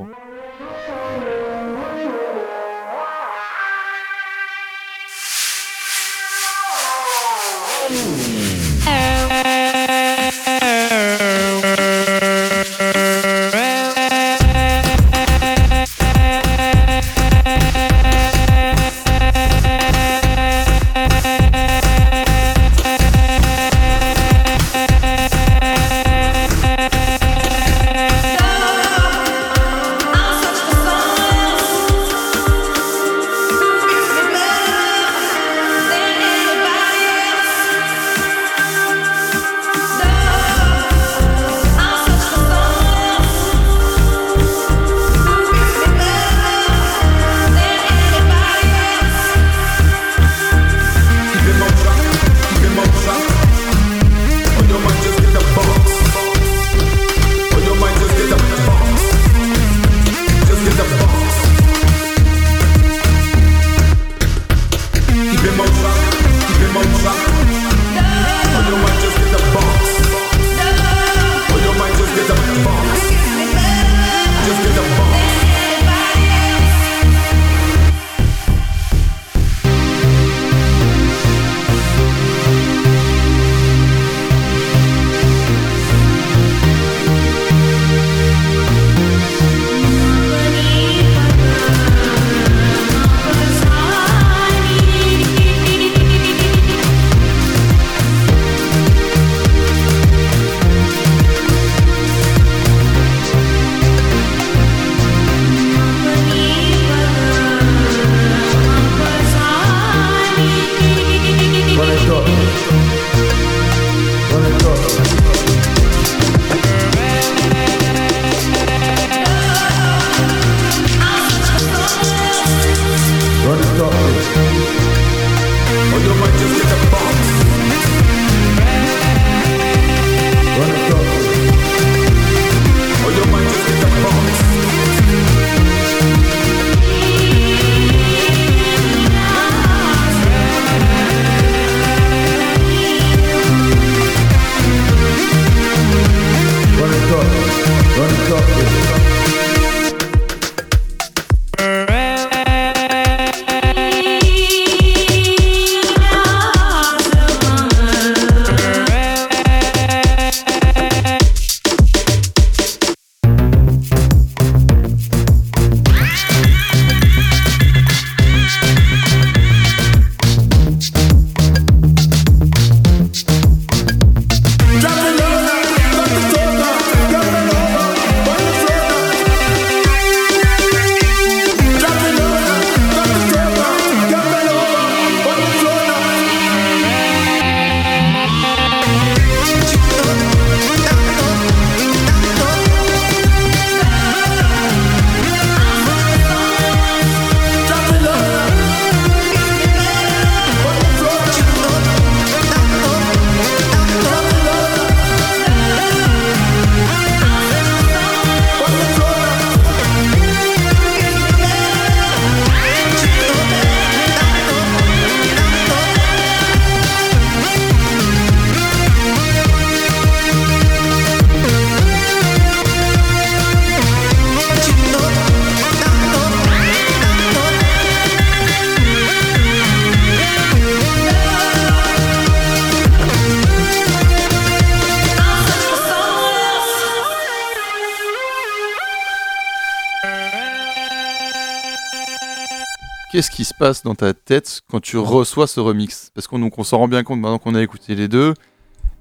Qu'est-ce qui se passe dans ta tête quand tu reçois ce remix? Parce qu'on on s'en rend bien compte maintenant qu'on a écouté les deux,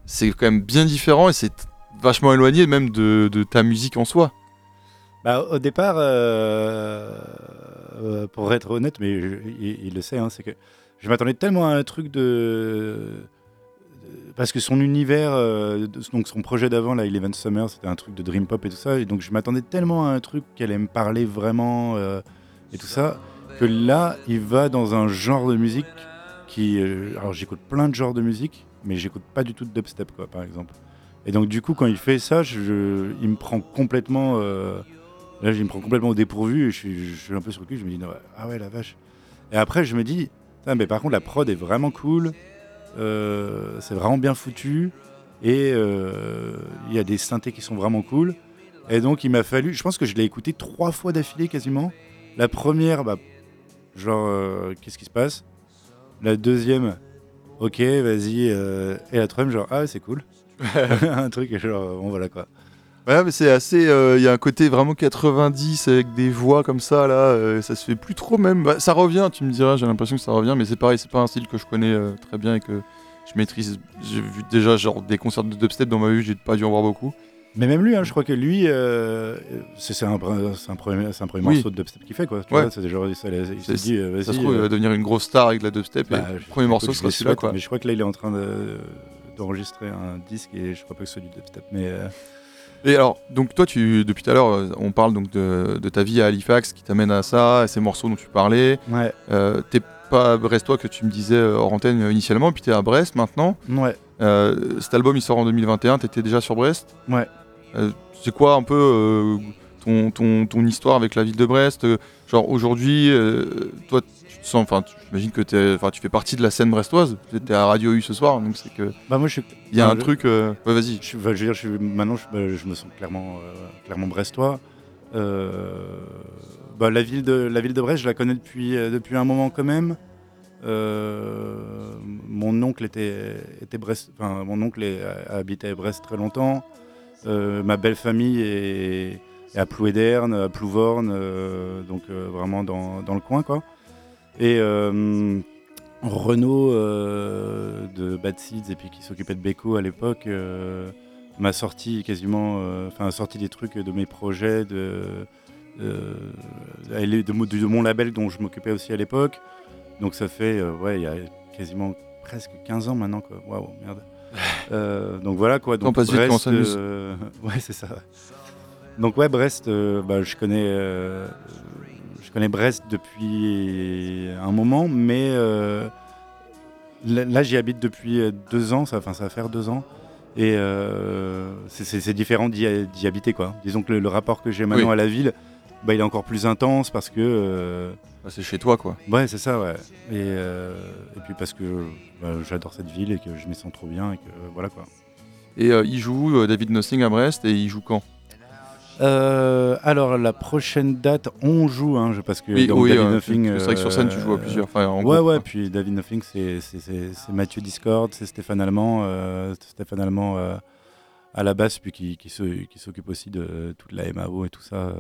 c'est quand même bien différent et c'est vachement éloigné même de, ta musique en soi.
Bah, au départ, euh, euh, pour être honnête, mais il, le sait, hein, c'est que je m'attendais tellement à un truc de. Parce que son univers, euh, donc son projet d'avant, là, Eleven Summer, c'était un truc de dream pop et tout ça. Et donc je m'attendais tellement à un truc qu'elle allait me parler vraiment et tout ça, que là, il va dans un genre de musique qui. alors j'écoute plein de genres de musique, mais j'écoute pas du tout de dubstep, quoi, par exemple. Et donc, du coup, quand il fait ça, je, il me prend complètement. Euh, là, il me prend complètement au dépourvu. Et je, suis, je suis un peu sur le cul. Je me dis, ah ouais, la vache. Et après, je me dis, mais par contre, la prod est vraiment cool. Euh, c'est vraiment bien foutu. Et euh, il y a des synthés qui sont vraiment cool. Et donc, il m'a fallu. Je pense que je l'ai écouté trois fois d'affilée quasiment. La première, bah, genre, qu'est-ce qui se passe? La deuxième, ok, vas-y. et la troisième, genre, ah, c'est cool. un truc, genre, bon voilà quoi.
Ouais, mais c'est assez. Euh, il y a un côté vraiment 90 avec des voix comme ça, là. Euh, ça se fait plus trop même. Bah, ça revient, tu me diras, j'ai l'impression que ça revient, mais c'est pareil, c'est pas un style que je connais euh, très bien et que je maîtrise. J'ai vu déjà genre des concerts de dubstep dans ma vie, j'ai pas dû en voir beaucoup.
Mais même lui, hein, je crois que lui, c'est un, un, premier, un premier morceau de dubstep qu'il fait, quoi. Tu ouais. c'est genre, ça, il s'est dit,
ça se trouve, il va devenir une grosse star avec la dubstep. Bah, le premier morceau sera celui-là.
Mais je crois que là, il est en train de d'enregistrer un disque et je crois pas que ce soit du dubstep. Mais euh,
Et alors, donc toi, tu, depuis tout à l'heure, euh, on parle donc de, de, ta vie à Halifax qui t'amène à ça, à ces morceaux dont tu parlais.
Ouais.
Euh, t'es pas Brestois que tu me disais hors antenne initialement, puis t'es à Brest maintenant.
Ouais.
cet album il sort en 2021, t'étais déjà sur Brest?
Ouais.
C'est quoi un peu ton, ton, ton, histoire avec la ville de Brest Genre aujourd'hui, toi enfin, j'imagine que tu fais partie de la scène brestoise. Tu étais à Radio U ce soir, donc c'est que.
Bah moi, je
Il y a un truc. Euh, ouais, vas-y.
Je, veux dire, je, maintenant, bah, je, me sens clairement, euh, clairement brestois. Euh, bah, la ville de la ville de Brest, je la connais depuis depuis un moment quand même. mon oncle était était Brest. Enfin, mon oncle a, habité à Brest très longtemps. Ma belle famille est, à Plouéderne, à Plouvorne, donc vraiment dans, le coin, quoi. Et euh, euh, de Bad Seeds et puis qui s'occupait de Beko à l'époque euh, m'a sorti quasiment, enfin sorti des trucs de mes projets, de, de, mon label dont je m'occupais aussi à l'époque. Donc ça fait, ouais, quasiment presque 15 ans maintenant. Waouh, merde. Donc voilà quoi. Donc
Brest, vite,
ouais, c'est ça. Donc ouais, Brest, bah, je connais je connais Brest depuis un moment, mais euh, là, j'y habite depuis deux ans, ça, enfin, ça va faire deux ans. Et euh, c'est différent d'y habiter. Quoi. Disons que le, rapport que j'ai maintenant à la ville, bah, il est encore plus intense parce que. Euh,
bah, c'est chez toi, quoi.
Ouais, c'est ça, ouais. Et, et, puis parce que bah, j'adore cette ville et que je m'y sens trop bien et que voilà, quoi.
Et il joue David Nothing à Brest et il jout quand?
Euh, alors la prochaine date, on joue, hein, parce que
oui, David Nothing. C'est vrai que sur scène tu joues à plusieurs. Enfin,
ouais, ouais. Puis David Nothing, c'est Mathieu Discord, c'est Stéphane Allemand, euh, Stéphane Allemand euh, à la basse, puis qui, qui s'occupe aussi de toute la MAO et tout ça.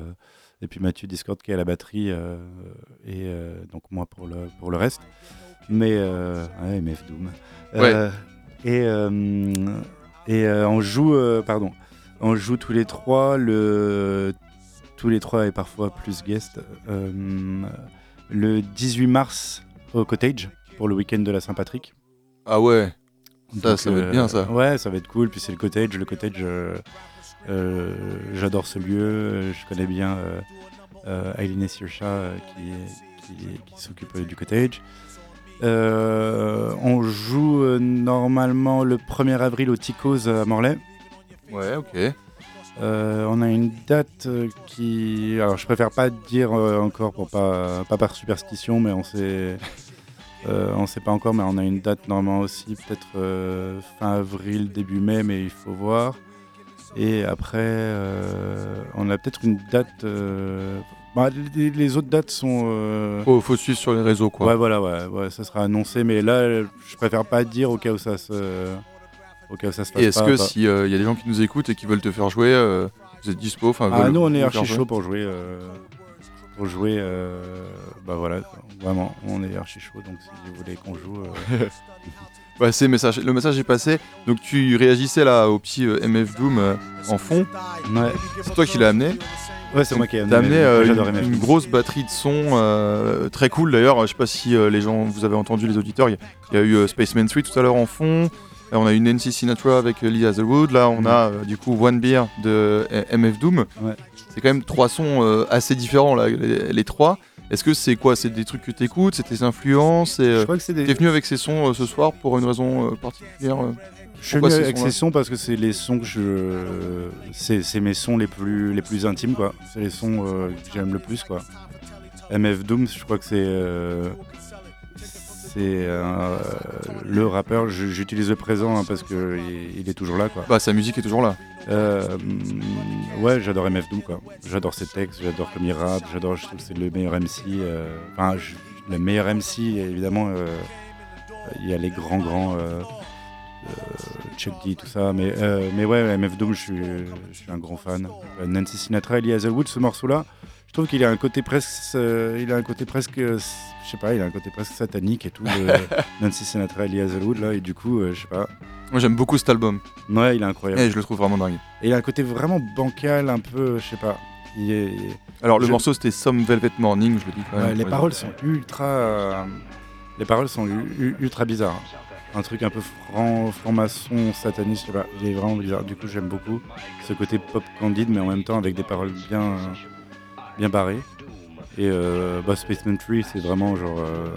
et puis Mathieu Discord qui est à la batterie et donc moi pour le pour le reste. Mais ouais, MF Doom.
Ouais.
et et on joue, pardon. On joue tous les trois, le... tous les trois et parfois plus guest, euh, le 18 mars au Cottage pour le week-end de la Saint-Patrick.
Ah ouais, ça, ça va être bien ça.
Euh, ouais, ça va être cool. Puis c'est le Cottage. Le Cottage, euh, j'adore ce lieu. Je connais bien euh, Aileen Sircha qui, qui, qui s'occupe du Cottage. on joue normalement le 1er avril au Ticos à Morlaix.
Ouais, ok.
Euh, on a une date euh, qui. Alors, je préfère pas dire euh, encore pour pas, pas par superstition, mais on sait. on sait pas encore, mais on a une date normalement aussi, peut-être fin avril, début mai, mais il faut voir. Et après, on a peut-être une date. Bah, les, autres dates sont.
Faut, faut, suivre sur les réseaux, quoi.
Ouais, voilà, ouais, ouais, ça sera annoncé, mais là, je préfère pas dire au cas où ça se
et est-ce que s'il euh, y a des gens qui nous écoutent et qui veulent te faire jouer, euh, vous êtes dispo
Ah, nous, on est archi chaud pour jouer. Euh. pour jouer. bah voilà, vraiment, on est archi chaud, donc si vous voulez qu'on joue.
ouais, c'est message. Le message est passé. Donc tu réagissais là au petit MF Doom en fond.
Ouais.
C'est toi qui l'as amené.
Ouais, c'est moi qui ai
amené. amené une, grosse batterie de son très cool d'ailleurs. Je sais pas si les gens, vous avez entendu les auditeurs, il y, y, a eu Spaceman 3 tout à l'heure en fond. Là, on a une NC Sinatra avec Lee Hazelwood. Là, on a euh, du coup One Beer de MF Doom. C'est quand même trois sons euh, assez différents, là, les, trois. Est-ce que c'est quoi? C'est des trucs que tu écoutes C'est tes influences? Et, Je crois que c'est des... T'es venu avec ces sons euh, ce soir pour une raison particulière
je suis venu avec ces sons parce que c'est les sons que je. C'est mes sons les plus, les plus intimes, quoi. C'est les sons que j'aime le plus, quoi. MF Doom, je crois que c'est c'est euh, le rappeur. J'utilise le présent hein, parce qu'il il est toujours là. Quoi.
Bah, sa musique est toujours là.
Euh, ouais, j'adore MF Doom. Quoi. J'adore ses textes, j'adore comme il rappe, j'adore, je trouve que c'est le meilleur MC. Euh, enfin, le meilleur MC, évidemment, il y a les grands, grands. Chuck D, tout ça, mais, mais ouais, MF Doom, je suis, je suis un grand fan. Nancy Sinatra, Ellie Hazelwood, ce morceau-là, je trouve qu'il a un côté presque, il a un côté presque je sais pas, il a un côté presque satanique et tout, Nancy Sinatra et Hazelwood, là, et du coup, euh, je sais pas.
Moi j'aime beaucoup cet album.
Ouais, il est incroyable.
Et je le trouve vraiment dingue.
Et il a un côté vraiment bancal, un peu, je sais pas.
Alors le morceau c'était Some Velvet Morning, je le dis quand même.
les paroles sont ultra. Euh, les paroles sont ultra bizarres. Un truc un peu franc-maçon, sataniste, je sais pas. Il est vraiment bizarre. Du coup, j'aime beaucoup ce côté pop candide, mais en même temps avec des paroles bien, bien barrées. Et euh, bah, Spaceman 3, c'est vraiment genre. Euh,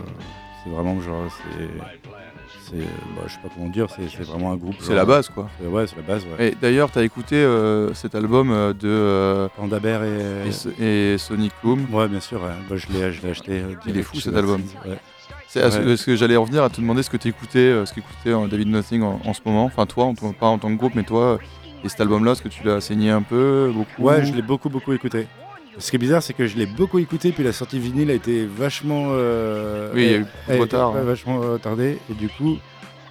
c'est vraiment genre. C'est. Bah, je sais pas comment dire, c'est vraiment un groupe.
C'est la base quoi.
Ouais, c'est la base. Ouais.
Et d'ailleurs, t'as écouté euh, cet album de.
Panda Bear et...
et, Sonic Boom
Ouais, bien sûr, bah, je l'ai acheté.
Il est fou cet album. C'est ce que j'allais en venir à te demander ce que tu écoutais, ce qu'écoutait David Nothing en, ce moment. Enfin, toi, pas en tant que groupe, mais toi, et cet album-là, est-ce que tu l'as saigné un peu beaucoup?
Ouais, je l'ai beaucoup, beaucoup écouté. Ce qui est bizarre, c'est que je l'ai beaucoup écouté, puis la sortie vinyle a été vachement.
Euh, oui, il y a eu trop tard.
Vachement retardée, et du coup,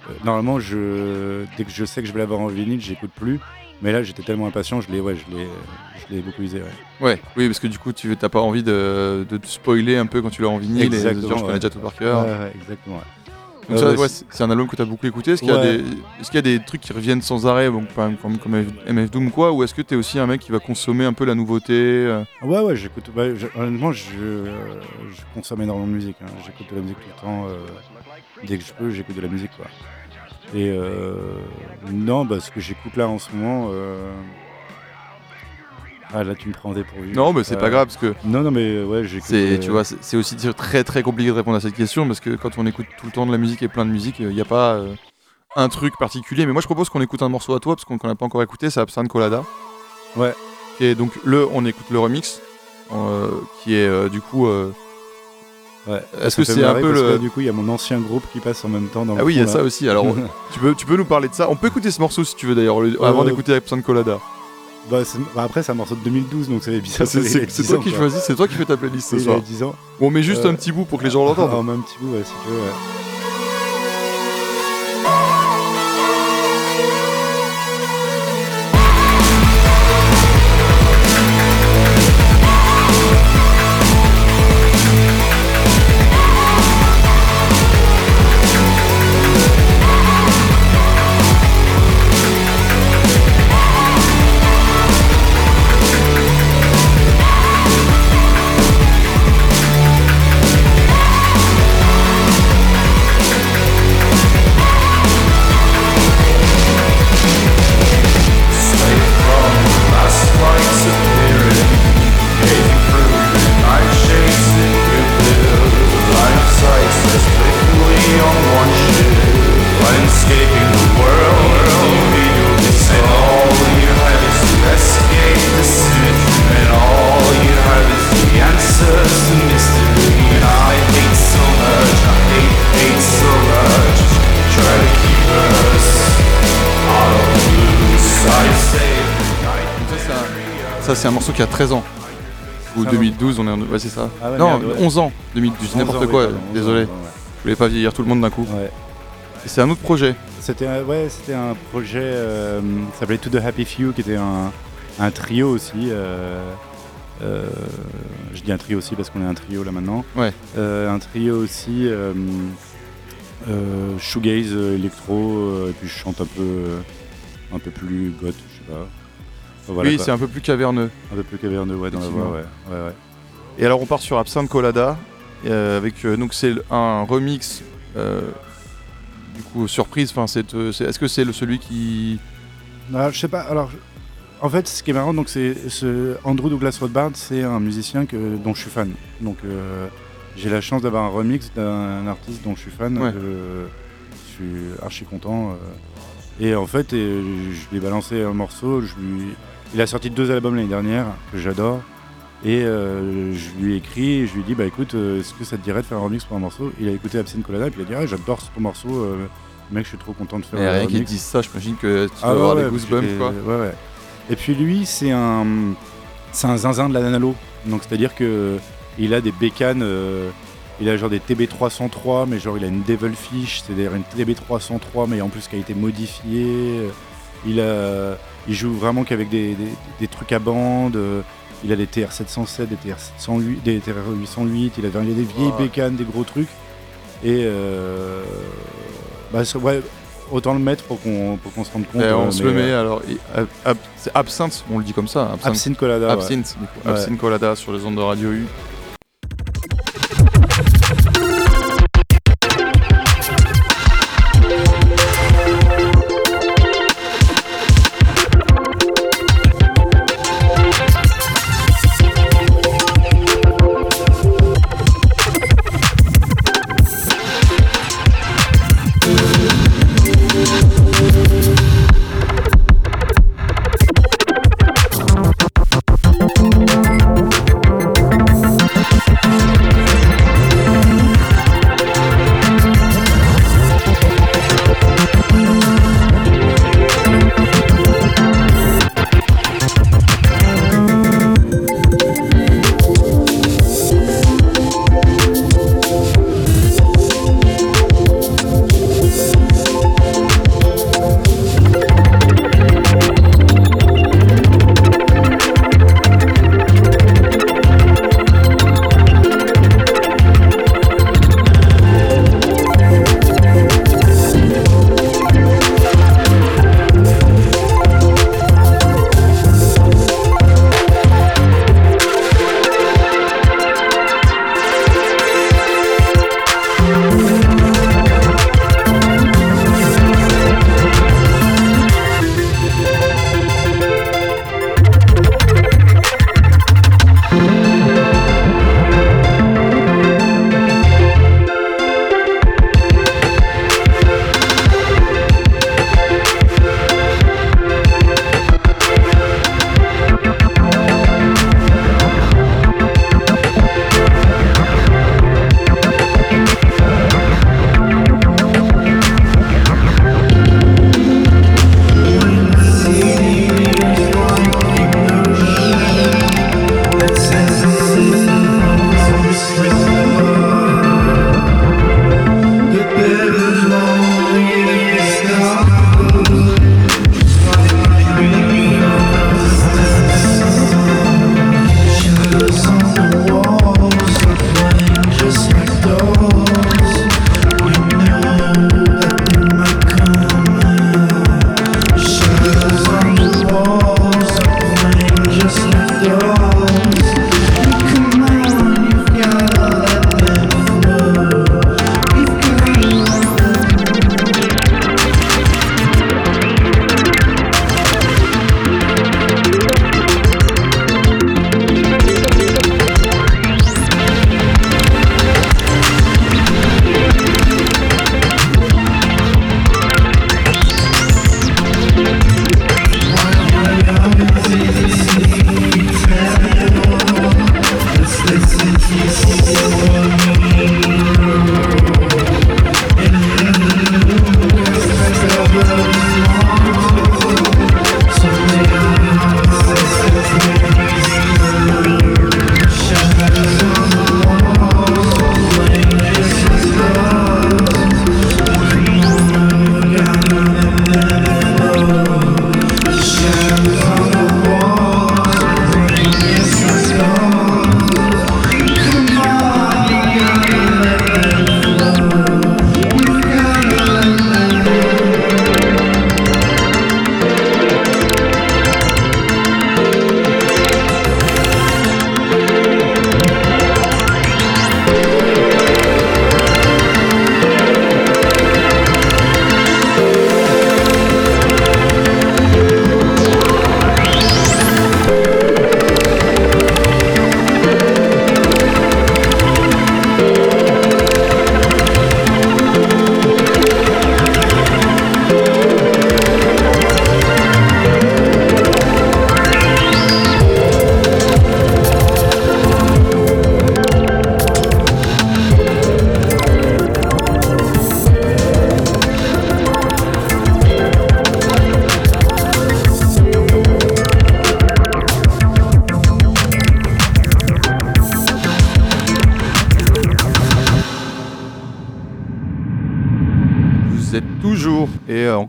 euh, normalement, je, dès que je sais que je vais l'avoir en vinyle, j'écoute plus. Mais là, j'étais tellement impatient, je l'ai, ouais, je l'ai, beaucoup usé. Ouais.
ouais. oui, parce que du coup, tu n'as pas envie de, de, te spoiler un peu quand tu l'as en vinyle.
Exactement.
Et de je connais déjà tout par cœur.
Ouais, exactement.
Donc c'est un album que tu as beaucoup écouté. Est-ce qu'il y, a des trucs qui reviennent sans arrêt, comme, comme, MF Doom quoi, ou est-ce que tu es aussi un mec qui va consommer un peu la nouveauté euh
Ouais, ouais, j'écoute. Bah, honnêtement, je, consomme énormément de musique. Hein. J'écoute de la musique tout le temps. Euh, dès que je peux, j'écoute de la musique. Quoi. Et euh, non, bah, ce que j'écoute là en ce moment. Ah là tu me prends dépourvu.
Non mais c'est pas euh, grave parce que.
Non non mais ouais j'ai.
C'est tu vois c'est aussi très très compliqué de répondre à cette question parce que quand on écoute tout le temps de la musique et plein de musique, il n'y a pas euh, un truc particulier. Mais moi je propose qu'on écoute un morceau à toi parce qu'on n'a pas encore écouté, c'est Absinthe Colada.
Ouais.
Et donc le on écoute le remix euh, qui est du coup.
Ouais. Est-ce que c'est un peu le. du coup, il y a mon ancien groupe qui passe en même temps dans
Ah oui, il y a ça aussi. Alors, tu, peux, tu peux nous parler de ça On peut écouter ce morceau si tu veux d'ailleurs, avant d'écouter Absinthe Colada.
Bah, bah, après, c'est un morceau de 2012, donc c'est bizarre.
C'est toi qui choisis, c'est toi qui fais ta playlist ce soir.
10 ans.
Bon, on met juste euh, un petit bout pour que les gens l'entendent.
on met un petit bout, ouais, si tu veux. Ouais.
C'est un morceau qui a 13 ans. Ou 2012, on est en. Ouais, c'est ça. Ah non, 11 ans. 2012, n'importe quoi, désolé. Je voulais pas vieillir tout le monde d'un coup. C'est un autre projet.
C'était ouais, c'était un projet, euh, ça s'appelait To The Happy Few, qui était un, trio aussi. Euh, je dis un trio aussi parce qu'on est un trio là maintenant.
Ouais.
un trio aussi shoegaze, électro, et puis je chante un peu, un peu plus goth, je sais pas
oui, c'est un peu plus caverneux.
Un peu plus caverneux, ouais, dans la voix, ouais. ouais,
Et alors on part sur Absinthe Colada, euh, avec euh, donc c'est un remix. Euh, du coup, surprise. Enfin, c'est, est-ce que c'est le celui qui
non, Je sais pas. Alors, en fait, ce qui est marrant, donc c'est ce Andrew Douglas Rothbard, c'est un musicien que, dont je suis fan. Donc, j'ai la chance d'avoir un remix d'un artiste dont je suis fan. je suis archi content. Et en fait, je lui ai balancé un morceau. Je lui, il a sorti deux albums l'année dernière que j'adore. Et euh, je lui ai écrit, et je lui ai dit bah écoute, euh, est-ce que ça te dirait de faire un remix pour un morceau? Il a écouté Absinthe Colada et puis il a dit ah, j'adore ce morceau, euh, mec, je suis trop content de faire
et un rien qu'il dise ça, j'imagine que tu ah vas avoir des goosebumps quoi.
Ouais, ouais. Et puis lui, c'est un, c'est un zinzin de la nanalo. Donc c'est-à-dire que il a des bécanes, il a genre des TB303, mais genre il a une Devilfish, c'est-à-dire une TB303, mais en plus qui a été modifiée. Il a il joue vraiment qu'avec des, trucs à bande. Euh, il a des TR-707, des TR-708, des TR-808. Il a, des vieilles bécanes, des gros trucs. Et euh, bah, ouais, autant le mettre pour qu'on se rende compte.
Et on se le met alors. c'est Absinthe, on le dit comme ça.
Absinthe, Colada.
Absinthe, Absinthe Colada sur les ondes de Radio U.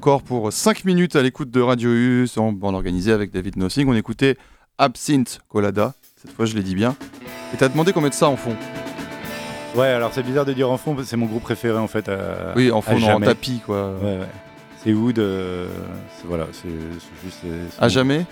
encore pour 5 minutes à l'écoute de Radio U, en bande organisée avec David Nossing, on écoutait Absinthe Colada. Cette fois, je l'ai dit bien. Et t'as demandé qu'on mette ça en fond.
Ouais, alors c'est bizarre de dire en fond, c'est mon groupe préféré en fait.
oui, en fond, en tapis quoi.
Ouais, ouais. C'est Wood, euh, voilà, c'est juste.
À jamais?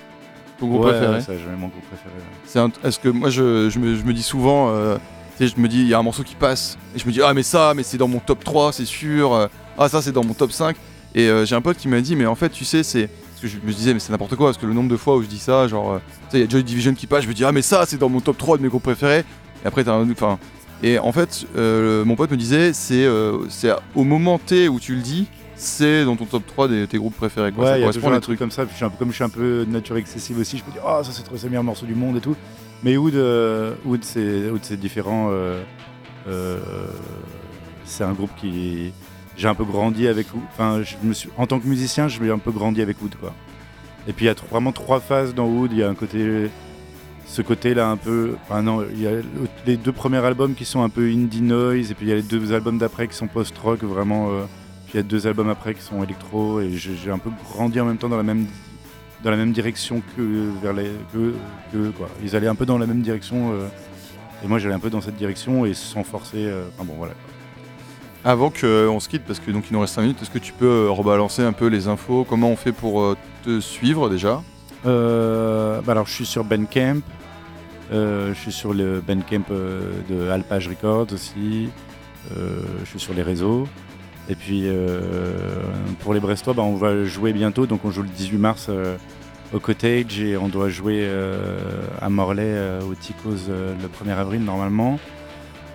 Ton groupe préféré?
C'est jamais mon groupe préféré.
Est-ce que moi je, je, me, je, me, dis souvent, euh, tu sais, je me dis, il y a un morceau qui passe, et je me dis, ah mais ça, mais c'est dans mon top 3, c'est sûr, ah ça c'est dans mon top 5. Et euh, j'ai un pote qui m'a dit, mais en fait, tu sais, c'est. Parce que je me disais, mais c'est n'importe quoi, parce que le nombre de fois où je dis ça, genre, tu sais, il y a Joy Division qui passe, je me dis, ah mais ça, c'est dans mon top 3 de mes groupes préférés. Et après, t'as un. Enfin. Et en fait, mon pote me disait, c'est au moment T où tu le dis, c'est dans ton top 3 des tes groupes préférés.
Quoi. Ouais, il y a toujours un truc comme ça. Puis comme je suis un peu de nature excessive aussi, je me dis, oh, ça c'est le meilleur morceau du monde et tout. Mais Wood, euh, Wood c'est différent. Euh, euh, c'est un groupe qui. J'ai un peu grandi avec Wood. Enfin, je me suis, en tant que musicien, j'ai un peu grandi avec Wood. Et puis il y a vraiment trois phases dans Wood. Il y a un côté. Ce côté-là, un peu. Enfin, non, il y a les deux premiers albums qui sont un peu indie noise. Et puis il y a les deux albums d'après qui sont post-rock, vraiment il y a deux albums après qui sont électro et j'ai un peu grandi en même temps dans la même dans la même direction que vers les. Ils allaient un peu dans la même direction euh, et moi j'allais un peu dans cette direction et sans forcer. Euh, enfin bon voilà.
Avant qu'on se quitte, parce que donc il nous reste 5 minutes, est-ce que tu peux euh, rebalancer un peu les infos? Comment on fait pour te suivre déjà?
Bah Alors je suis sur Bandcamp, je suis sur le Bandcamp de Alpage Records aussi, je suis sur les réseaux. Et puis euh, pour les Brestois, bah, on va jouer bientôt, donc on joue le 18 mars euh, au Cottage et on doit jouer euh, à Morlaix au Ticos le 1er avril normalement.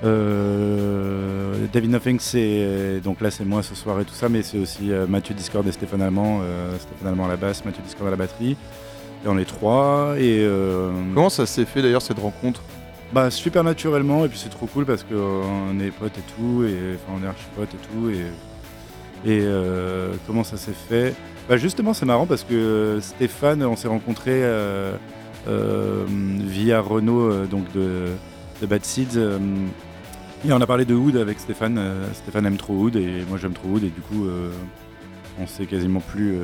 David Nothing, c'est donc là c'est moi ce soir et tout ça, mais c'est aussi Mathieu Discord et Stéphane Allemand, Stéphane Allemand à la basse, Mathieu Discord à la batterie. Et on est trois. Et
comment ça s'est fait d'ailleurs cette rencontre?
Bah super naturellement et puis c'est trop cool parce qu'on est potes et tout et enfin on est archi potes et tout et, et euh, comment ça s'est fait? Bah justement c'est marrant parce que Stéphane on s'est rencontré euh, euh, via Renault donc de, de Bad Seeds et on a parlé de Wood avec Stéphane Stéphane aime trop Wood et moi j'aime trop Wood et du coup on s'est quasiment plus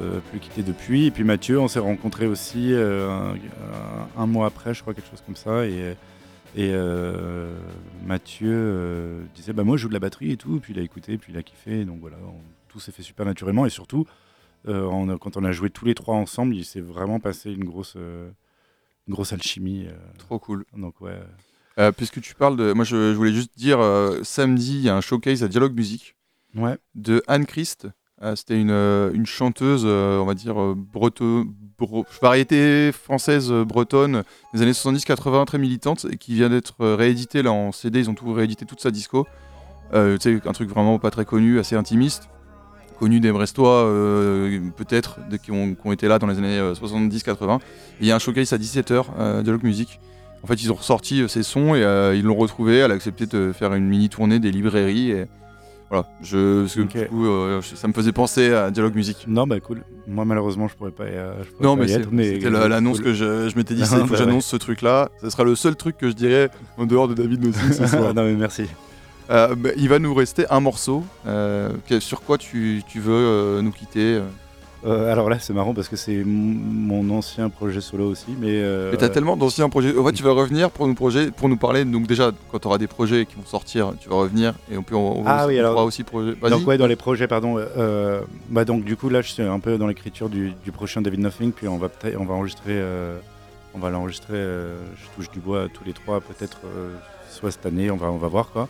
euh, plus quitté depuis. Et puis Mathieu, on s'est rencontré aussi euh, un, mois après, je crois, quelque chose comme ça. Et, et euh, Mathieu disait bah moi je joue de la batterie et tout, puis il a écouté, puis il a kiffé, donc voilà, tout s'est fait super naturellement et surtout quand on a joué tous les trois ensemble, il s'est vraiment passé une grosse, une grosse alchimie.
Trop cool.
Donc ouais.
Puisque tu parles de, moi je, voulais juste dire samedi il y a un showcase à Dialogue Musique
ouais.
de Anne Christ euh, c'était une, euh, une, chanteuse, euh, on va dire, variété française bretonne des années 70-80, très militante, et qui vient d'être rééditée là en CD. Ils ont tout réédité toute sa disco. un truc vraiment pas très connu, assez intimiste connu des Brestois, peut-être, qui ont, qui ont, été là dans les années 70-80. Il y a un showcase à 17h, Dialogue Music. En fait, ils ont ressorti ces sons et ils l'ont retrouvé. Elle a accepté de faire une mini tournée des librairies. Et, voilà, je, euh, ça me faisait penser à Dialogue Musique.
Non, bah cool. Moi, malheureusement, je pourrais pas, y,
non, mais C'était l'annonce que je, je m'étais dit, il faut que j'annonce ce truc-là. Ce sera le seul truc que je dirais en dehors de David Nossi ce soir.
non, mais merci.
Euh, bah, il va nous rester un morceau. Euh, sur quoi tu, tu veux nous quitter
euh, alors là, c'est marrant parce que c'est mon ancien projet solo aussi. Mais, euh,
t'as tellement d'anciens projets. En fait, tu vas revenir pour nous, projet, pour nous parler. Donc, déjà, quand tu auras des projets qui vont sortir, tu vas revenir et on, peut, on,
ah, oui, alors,
aussi projet.
Donc, ouais, dans les projets, pardon. Euh, bah, donc, du coup, là, je suis un peu dans l'écriture du, prochain David Nothing. Puis, on va, on va enregistrer. on va l'enregistrer. je touche du bois tous les trois, peut-être soit cette année. On va, on va voir quoi.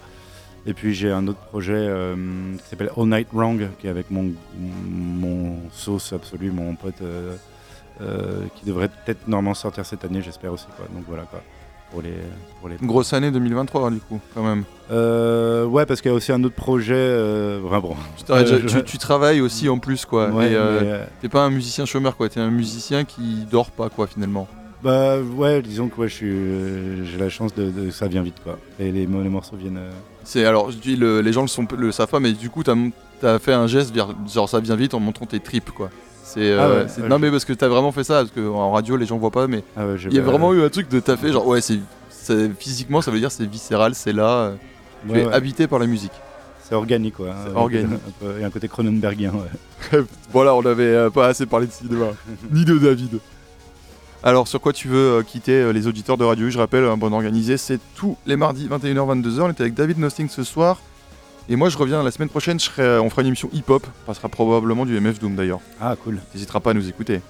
Et puis j'ai un autre projet euh, qui s'appelle All Night Wrong, qui est avec mon, mon sauce absolu, mon pote, euh, euh, qui devrait peut-être normalement sortir cette année, j'espère aussi. Quoi. Donc voilà quoi. Pour les, pour les...
Grosse année 2023 du coup, quand même.
ouais, parce qu'il y a aussi un autre projet. vraiment.
Tu, tu, travailles aussi en plus quoi. Ouais, T'es pas un musicien chômeur quoi, t'es un musicien qui dort pas quoi finalement.
Bah ouais, disons que j'ai la chance de, ça vient vite quoi. Et les, les morceaux viennent. Euh.
C'est alors je dis les gens le, sont, le savent pas, mais du coup t'as as fait un geste genre ça vient vite en montrant tes tripes quoi. C'est ah non mais parce que t'as vraiment fait ça parce qu'en radio les gens voient pas mais ah il y a vraiment eu un truc de t'as fait genre ouais c'est physiquement ça veut dire c'est viscéral c'est là euh, tu es habité par la musique.
C'est organique, quoi.
C'est organique.
Il y a un côté Cronenbergien, ouais.
voilà, on n'avait pas assez parlé de cinéma, ni de David. Alors, sur quoi tu veux quitter les auditeurs de Radio Je rappelle, un bon organisé, c'est tous les mardis 21h-22h. On était avec David Nosting ce soir. Et moi, je reviens la semaine prochaine, je serai, on fera une émission hip-hop. On passera probablement du MF Doom d'ailleurs.
Ah, cool.
N'hésitera pas à nous écouter.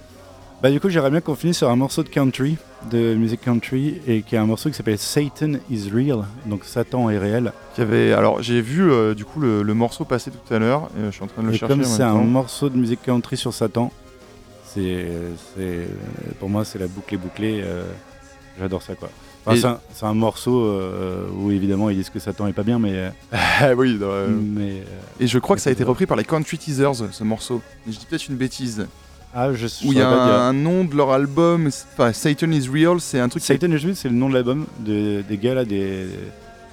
Bah, du coup, j'aimerais bien qu'on finisse sur un morceau de country, de musique country, et qui est un morceau qui s'appelle Satan is Real, donc Satan est réel.
avait, alors, j'ai vu euh, du coup le, morceau passer tout à l'heure, et je suis en train de le
et
chercher.
Comme c'est un morceau de musique country sur Satan, c'est, pour moi, c'est la boucle est bouclée. Euh, j'adore ça, quoi c'est, un, morceau euh, où évidemment ils disent que Satan est pas bien, mais.
Ah oui, mais, Et je crois que ça a été repris par les Country Teasers, ce morceau. Je dis peut-être une bêtise.
Ah, je,
Où il y a un, nom de leur album, enfin Satan is Real, c'est un truc.
Satan is Real, c'est le nom de l'album des gars là, des,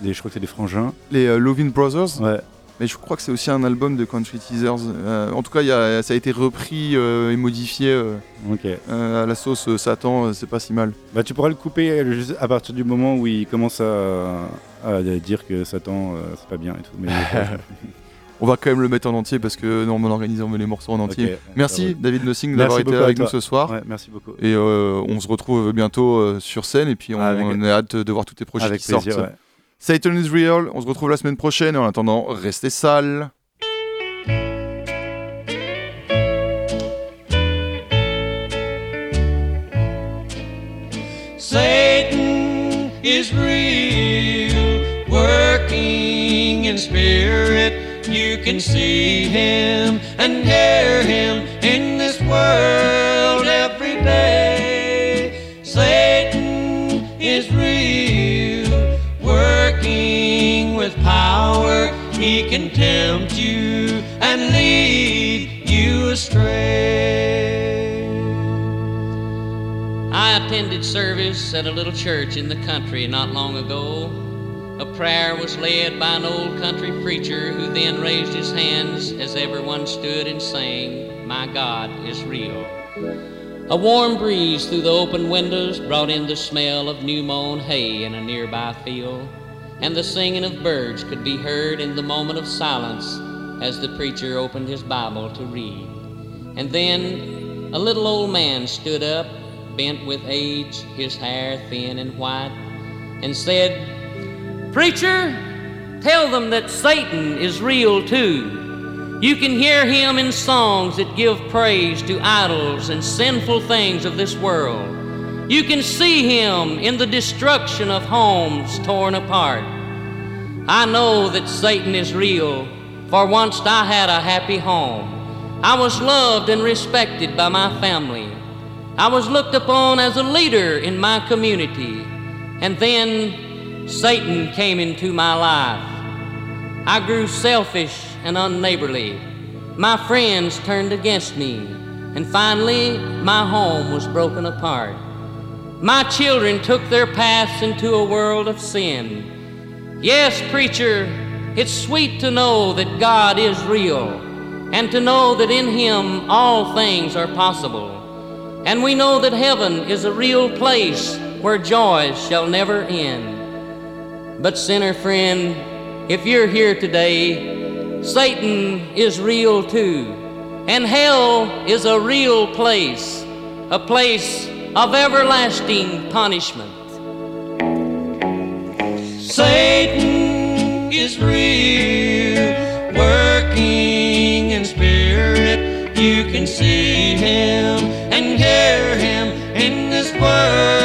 des, je crois que c'est des frangins.
Les euh, Lovin Brothers
Ouais.
Mais je crois que c'est aussi un album de Country Teasers. Euh, en tout cas, y a, ça a été repris euh, et modifié euh, à la sauce Satan, c'est pas si mal.
Bah, tu pourras le couper à partir du moment où il commence à, dire que Satan, c'est pas bien et tout. Mais
on va quand même le mettre en entier parce que non, on organise les morceaux en entier. merci David Nossing d'avoir été avec nous ce soir.
merci beaucoup.
Et on se retrouve bientôt sur scène et puis on, on, a hâte de voir tous tes projets qui sortent. Satan is real, on se retrouve la semaine prochaine en attendant, restez sales. Satan is real, working in spirit. You can see him and hear him in this world he can tempt you and lead you astray. I attended service at a little church in the country not long ago. A prayer was led by an old country preacher who then raised his hands as everyone stood and sang, My God is real. A warm breeze through the open windows brought in the smell of new mown hay in a nearby field, and the singing of birds could be heard in the moment of silence as the preacher opened his Bible to read. And then a little old man stood up, bent with age, his hair thin and white, and said, Preacher, tell them that Satan is real too. You can hear him in songs that give praise to idols and sinful things of this world. You can see him in the destruction of homes torn apart. I know that Satan is real, for once I had a happy home. I was loved and respected by my family. I was looked upon as a leader in my community. And then Satan came into my life. I grew selfish and unneighborly. My friends turned against me, and finally, my home was broken apart. My children took their paths into a world of sin. Yes, preacher, it's sweet to know that God is real, and to know that in Him all things are possible. And we know that heaven is a real place where joys shall never end. But, sinner friend, if you're here today, Satan is real too. And hell is a real place, a place of everlasting punishment. Satan is real, working in spirit. You can see him and hear him in this world